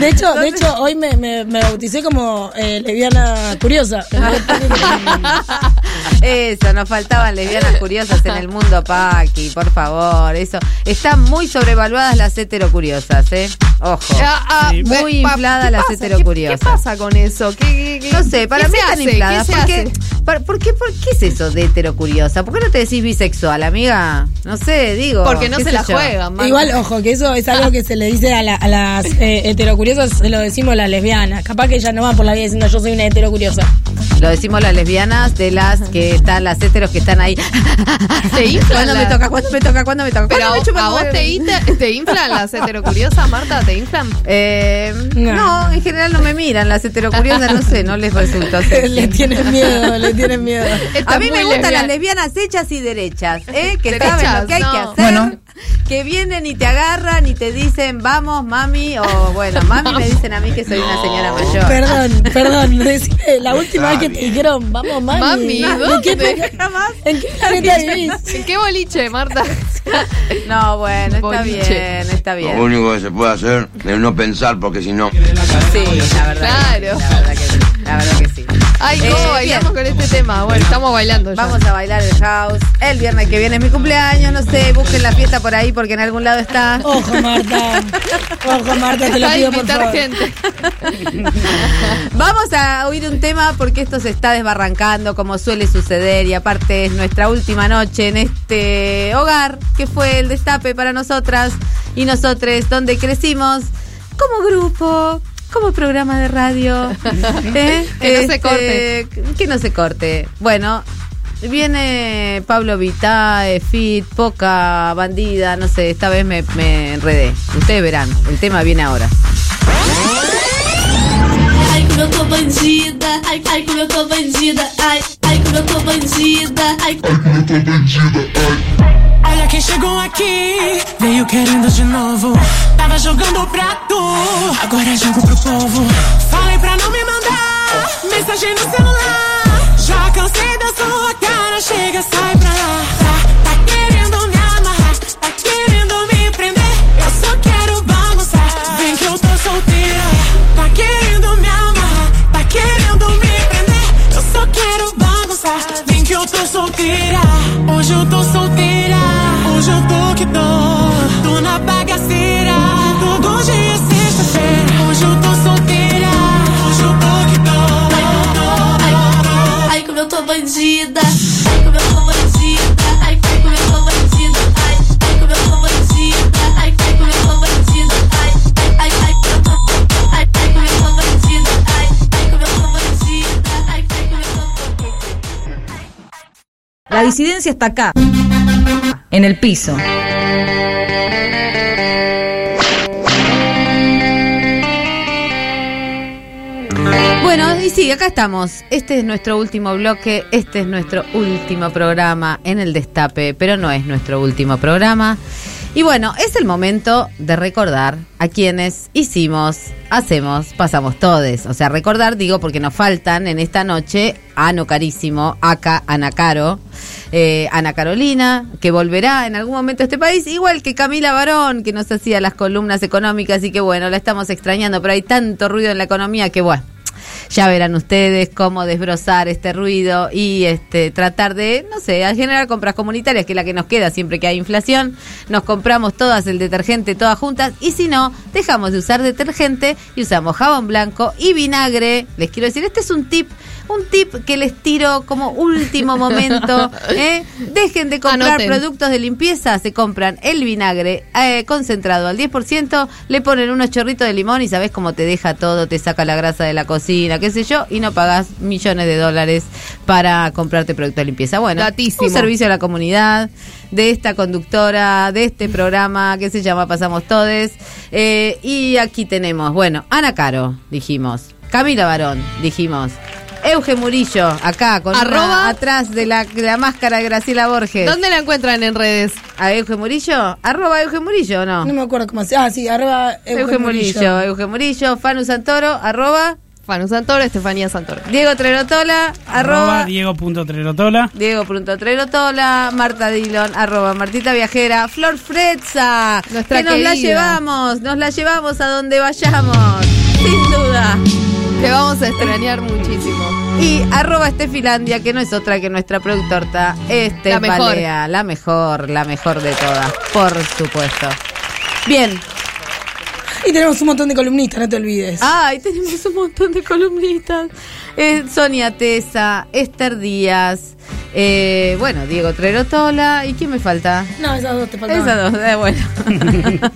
De hecho, de hecho, hoy me, me, me bauticé como eh, lesbiana curiosa. Eso, nos faltaban lesbianas curiosas en el mundo, Paqui, por favor, eso. Están muy sobrevaluadas las heterocuriosas, ¿eh? Ojo. Ah, ah, Sí. Muy ¿qué las pasa? ¿Qué- heterocuriosas. ¿Qué, pasa con eso? ¿Qué, qué- qué- No sé, para qué mí están infladas. ¿Qué porque, hace? para- ¿por, qué, ¿Por qué es eso de heterocuriosa? ¿Por qué no te decís bisexual, amiga? No sé, digo. Porque no qué se la yo. juegan. Marta. Igual, ojo, que eso es algo que se le dice a, la- a las eh, heterocuriosas, se lo decimos las lesbianas. Capaz que ellas no van por la vida diciendo yo soy una heterocuriosa. Lo decimos las lesbianas de las que están, las heteros que están ahí. Se inflan ¿Cuándo me toca? ¿Cuándo me toca? ¿Cuándo me toca? Pero ¿Cuándo me chupa a el vos te, te inflan las heterocuriosas, Marta, ¿te inflan? Eh, No. no. en general no me miran. Las heterocuriosas, no sé, no les resulta sexy. le tienen miedo, le tienen miedo. Está A mí me gustan las lesbianas hechas y derechas, ¿eh? que Derechas, saben lo que hay que hacer, Bueno. Que vienen y te agarran y te dicen, vamos, mami, o bueno, mami me dicen a mí que soy una señora mayor. Perdón, perdón, decime, la última vez que te dijeron, vamos mami. Mami, ¿En ¿dónde? qué, ¿En qué planeta vivís? ¿En qué boliche, Marta? No, bueno, está Boliche. bien, está Lo bien. único que se puede hacer es no pensar, porque si no. Sí, la verdad. Claro. La verdad que. La verdad que sí. Ay, Eh, ¿cómo bailamos bien. con este tema? Bueno, estamos bailando ya. Vamos a bailar el house. El viernes que viene es mi cumpleaños, no sé, busquen la fiesta por ahí porque en algún lado está. Ojo, Marta. Ojo, Marta, te lo a pido por invitar favor. gente. Vamos a oír un tema porque esto se está desbarrancando como suele suceder y aparte es nuestra última noche en este hogar que fue el destape para nosotras y nosotres donde crecimos como grupo, como programa de radio. ¿eh? Que no se corte. Que no se corte. Bueno. Viene Pablo Vitae, Fit, Poca, Bandida, no sé, esta vez me, me enredé. Ustedes verán, el tema viene ahora. Ai, como eu tô bandida. Ai, ai, como eu tô bandida. Ai, ai, como eu tô bandida. Ai, como eu tô bandida. Olha quem chegou aqui, veio querendo de novo. Tava jogando pra tu, agora jogo pro povo. Falei pra não me mandar mensagem no celular. Já cansei da sua cara, chega, sai pra lá. Hoje eu tô solteira. Hoje eu tô que tô, tô na bagaceira. Todo dia é sexta-feira. Hoje eu tô solteira. Hoje eu tô que tô. Ai, como eu tô bandida. Ai, La disidencia está acá, en el piso. Bueno, y sí, acá estamos. Este es nuestro último bloque, este es nuestro último programa en el Destape, pero no es nuestro último programa. Y bueno, es el momento de recordar a quienes hicimos, hacemos, pasamos todes. O sea, recordar, digo, porque nos faltan en esta noche Ano Carísimo, acá Ana Caro, eh, Ana Carolina, que volverá en algún momento a este país, igual que Camila Barón, que nos hacía las columnas económicas y que bueno, la estamos extrañando, pero hay tanto ruido en la economía que bueno. Ya verán ustedes cómo desbrozar este ruido y este tratar de, no sé, generar compras comunitarias, que es la que nos queda siempre que hay inflación. Nos compramos todas el detergente, todas juntas, y si no, dejamos de usar detergente y usamos jabón blanco y vinagre. Les quiero decir, este es un tip, un tip que les tiro como último momento. ¿eh? Dejen de comprar Anoten. productos de limpieza, se compran el vinagre eh, concentrado al 10%, le ponen unos chorritos de limón y sabes cómo te deja todo, te saca la grasa de la cocina, qué sé yo, y no pagas millones de dólares para comprarte productos de limpieza. Bueno, Datísimo. un servicio a la comunidad de esta conductora, de este programa que se llama Pasamos Todes. Eh, y aquí tenemos, bueno, Ana Caro, dijimos, Camila Barón, dijimos. Euge Murillo, acá, con una atrás de la, de la máscara de Graciela Borges. ¿Dónde la encuentran en redes? ¿A Euge Murillo? ¿Arroba Euge Murillo o no? No me acuerdo cómo se. Ah, sí, arroba Euge Murillo. Euge Murillo, Fanu Santoro, arroba Fanu Santoro, Estefanía Santoro. Diego Trerotola, Arroba Diego.trerotola. Diego Prunto Trerotola, Marta Dillon, arroba Martita Viajera, Flor Frezza, Nuestra que nos la llevamos, nos la llevamos a donde vayamos, sin duda. Te vamos a extrañar muchísimo. Y arroba Estefilandia, que no es otra que nuestra productorta La mejor. Estefalea, la mejor, la mejor de todas, por supuesto. Bien, Y tenemos un montón de columnistas, no te olvides. Ay, tenemos un montón de columnistas. Eh, Sonia Tesa, Esther Díaz, eh, bueno, Diego Trerotola. ¿Y quién me falta? No, esas dos te faltaban. Esas dos, eh, bueno.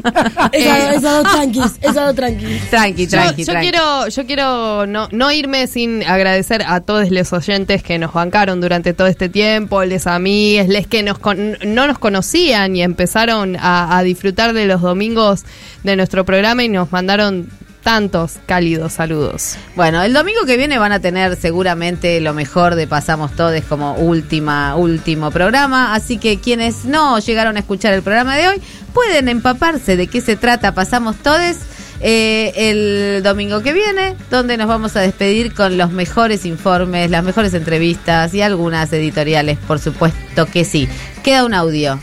Esas, esas dos tranquis, esas dos tranquis. Tranqui, Yo, tranqui, yo tranqui. quiero, yo quiero no, no irme sin agradecer a todos los oyentes que nos bancaron durante todo este tiempo, les amigues, les que nos con- no nos conocían y empezaron a, a disfrutar de los domingos de nuestro programa y nos mandaron tantos cálidos saludos. Bueno, el domingo que viene van a tener seguramente lo mejor de Pasamos Todes como última, último programa. Así que quienes no llegaron a escuchar el programa de hoy pueden empaparse de qué se trata Pasamos Todes eh, el domingo que viene, donde nos vamos a despedir con los mejores informes, las mejores entrevistas y algunas editoriales, por supuesto que sí. Queda un audio.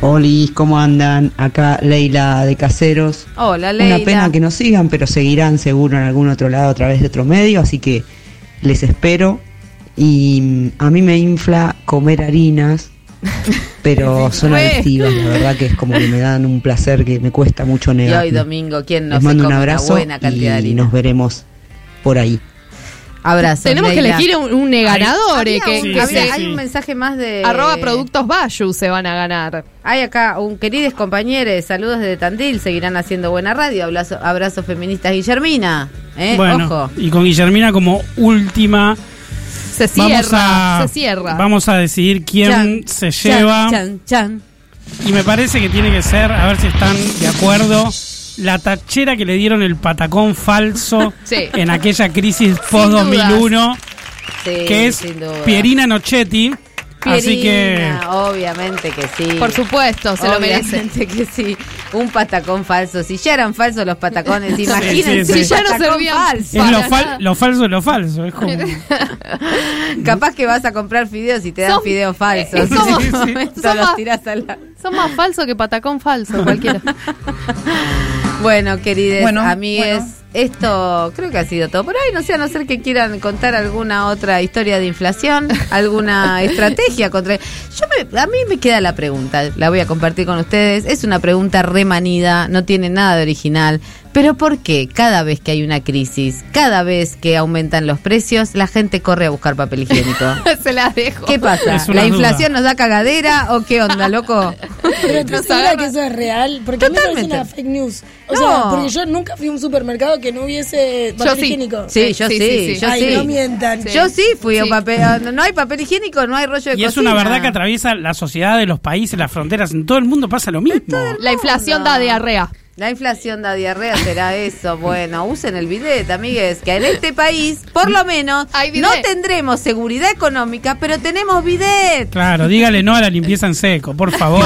Olis, ¿cómo andan? Acá Leila de Caseros. Hola, Leila. Una pena que no sigan, pero seguirán seguro en algún otro lado a través de otro medio, así que les espero. Y mm, a mí me infla comer harinas, pero son adictivas, la verdad que es como que me dan un placer que me cuesta mucho Y negar. hoy domingo, ¿quién no Les se mando un come una abrazo buena cantidad de y harina? nos veremos por ahí. Abrazo. Tenemos que elegir un, un ganador. Que, que se- hay un mensaje más de Arroba Productos Bayu se van a ganar. Hay acá un queridos compañeros, saludos desde Tandil, seguirán haciendo buena radio, abrazo, abrazo feministas Guillermina, ¿eh? Bueno, ojo. y con Guillermina como última. Se vamos cierra, a, se cierra. Vamos a decidir quién Chan, se lleva. chan, chan. Y me parece que tiene que ser, a ver si están de acuerdo, la tachera que le dieron el patacón falso Sí. en aquella crisis post-2001, Sí, que es sin duda. Pierina. Así que obviamente que sí. Por supuesto, se lo merece. Obviamente que sí. Un patacón falso. Si ya eran falsos los patacones, imagínense. sí, sí. un Si ya no servían falso. es lo, fal- lo falso es lo falso. Es como, Capaz que vas a comprar fideos y te dan Son- fideos falsos. como- son los más- tirás al la- Son más falsos que patacón falso, cualquiera. Bueno, queridos Bueno, amigues, bueno. Esto creo que ha sido todo por hoy. No sé, a no ser que quieran contar alguna otra historia de inflación, alguna estrategia contra. Yo me- a mí me queda la pregunta, la voy a compartir con ustedes. Es una pregunta remanida, no tiene nada de original. Pero ¿por qué cada vez que hay una crisis, cada vez que aumentan los precios, la gente corre a buscar papel higiénico? Se la dejo. ¿Qué pasa? ¿La duda. inflación nos da cagadera o qué onda, loco? Pero ¿te segura que eso es real? Porque a mí me parece Totalmente. una fake news. O No. sea, porque yo nunca fui a un supermercado que no hubiese papel sí. higiénico. Sí, yo sí, yo Ay, sí. no mientan. Yo sí fui a papel. No, hay papel higiénico, no hay rollo de Y es una verdad que atraviesa la sociedad de los países, las fronteras, en todo el mundo pasa lo mismo. La inflación da diarrea. La inflación da diarrea, será eso. Bueno, usen el bidet, amigues, que en este país, por lo menos, no tendremos seguridad económica, pero tenemos bidet. Claro, dígale no a la limpieza en seco, por favor.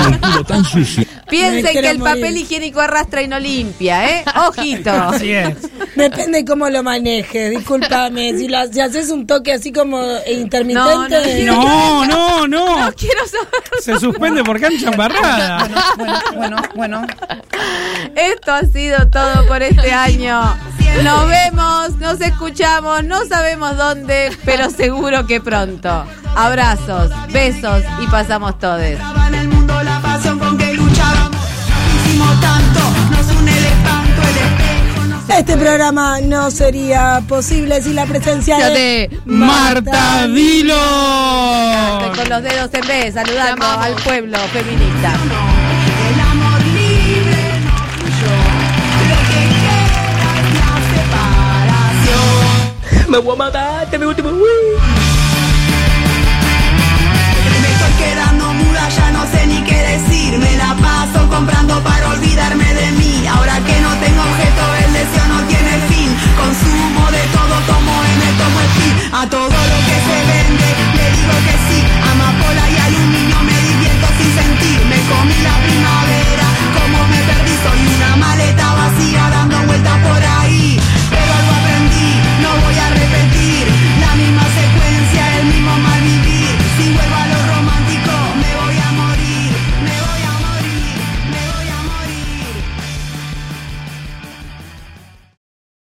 Piensen que el morir. papel higiénico arrastra y no limpia, ¿eh? Ojito. Así es. Depende cómo lo manejes, discúlpame. Si, lo- si haces un toque así como intermitente. No, no, No, no, no. Quiero saber. Se suspende por cancha embarrada. Bueno, bueno. Esto ha sido todo por este año. Nos vemos, nos escuchamos, no sabemos dónde, pero seguro que pronto. Abrazos, besos y pasamos todos. En el mundo la pasión con que luchábamos. Hicimos tanto, nos une el espanto, el espejo. nos- Este programa no sería posible sin la presencia de Marta Dilo. Con los dedos en vez, saludando al pueblo feminista. Me voy a matar, este te mi último. Me estoy quedando muda, ya no sé ni qué decir. Me la paso comprando para olvidarme de mí. Ahora que no tengo objeto, el deseo no tiene fin. Consumo de todo, tomo en el tomo el fin. A todo lo que se vende.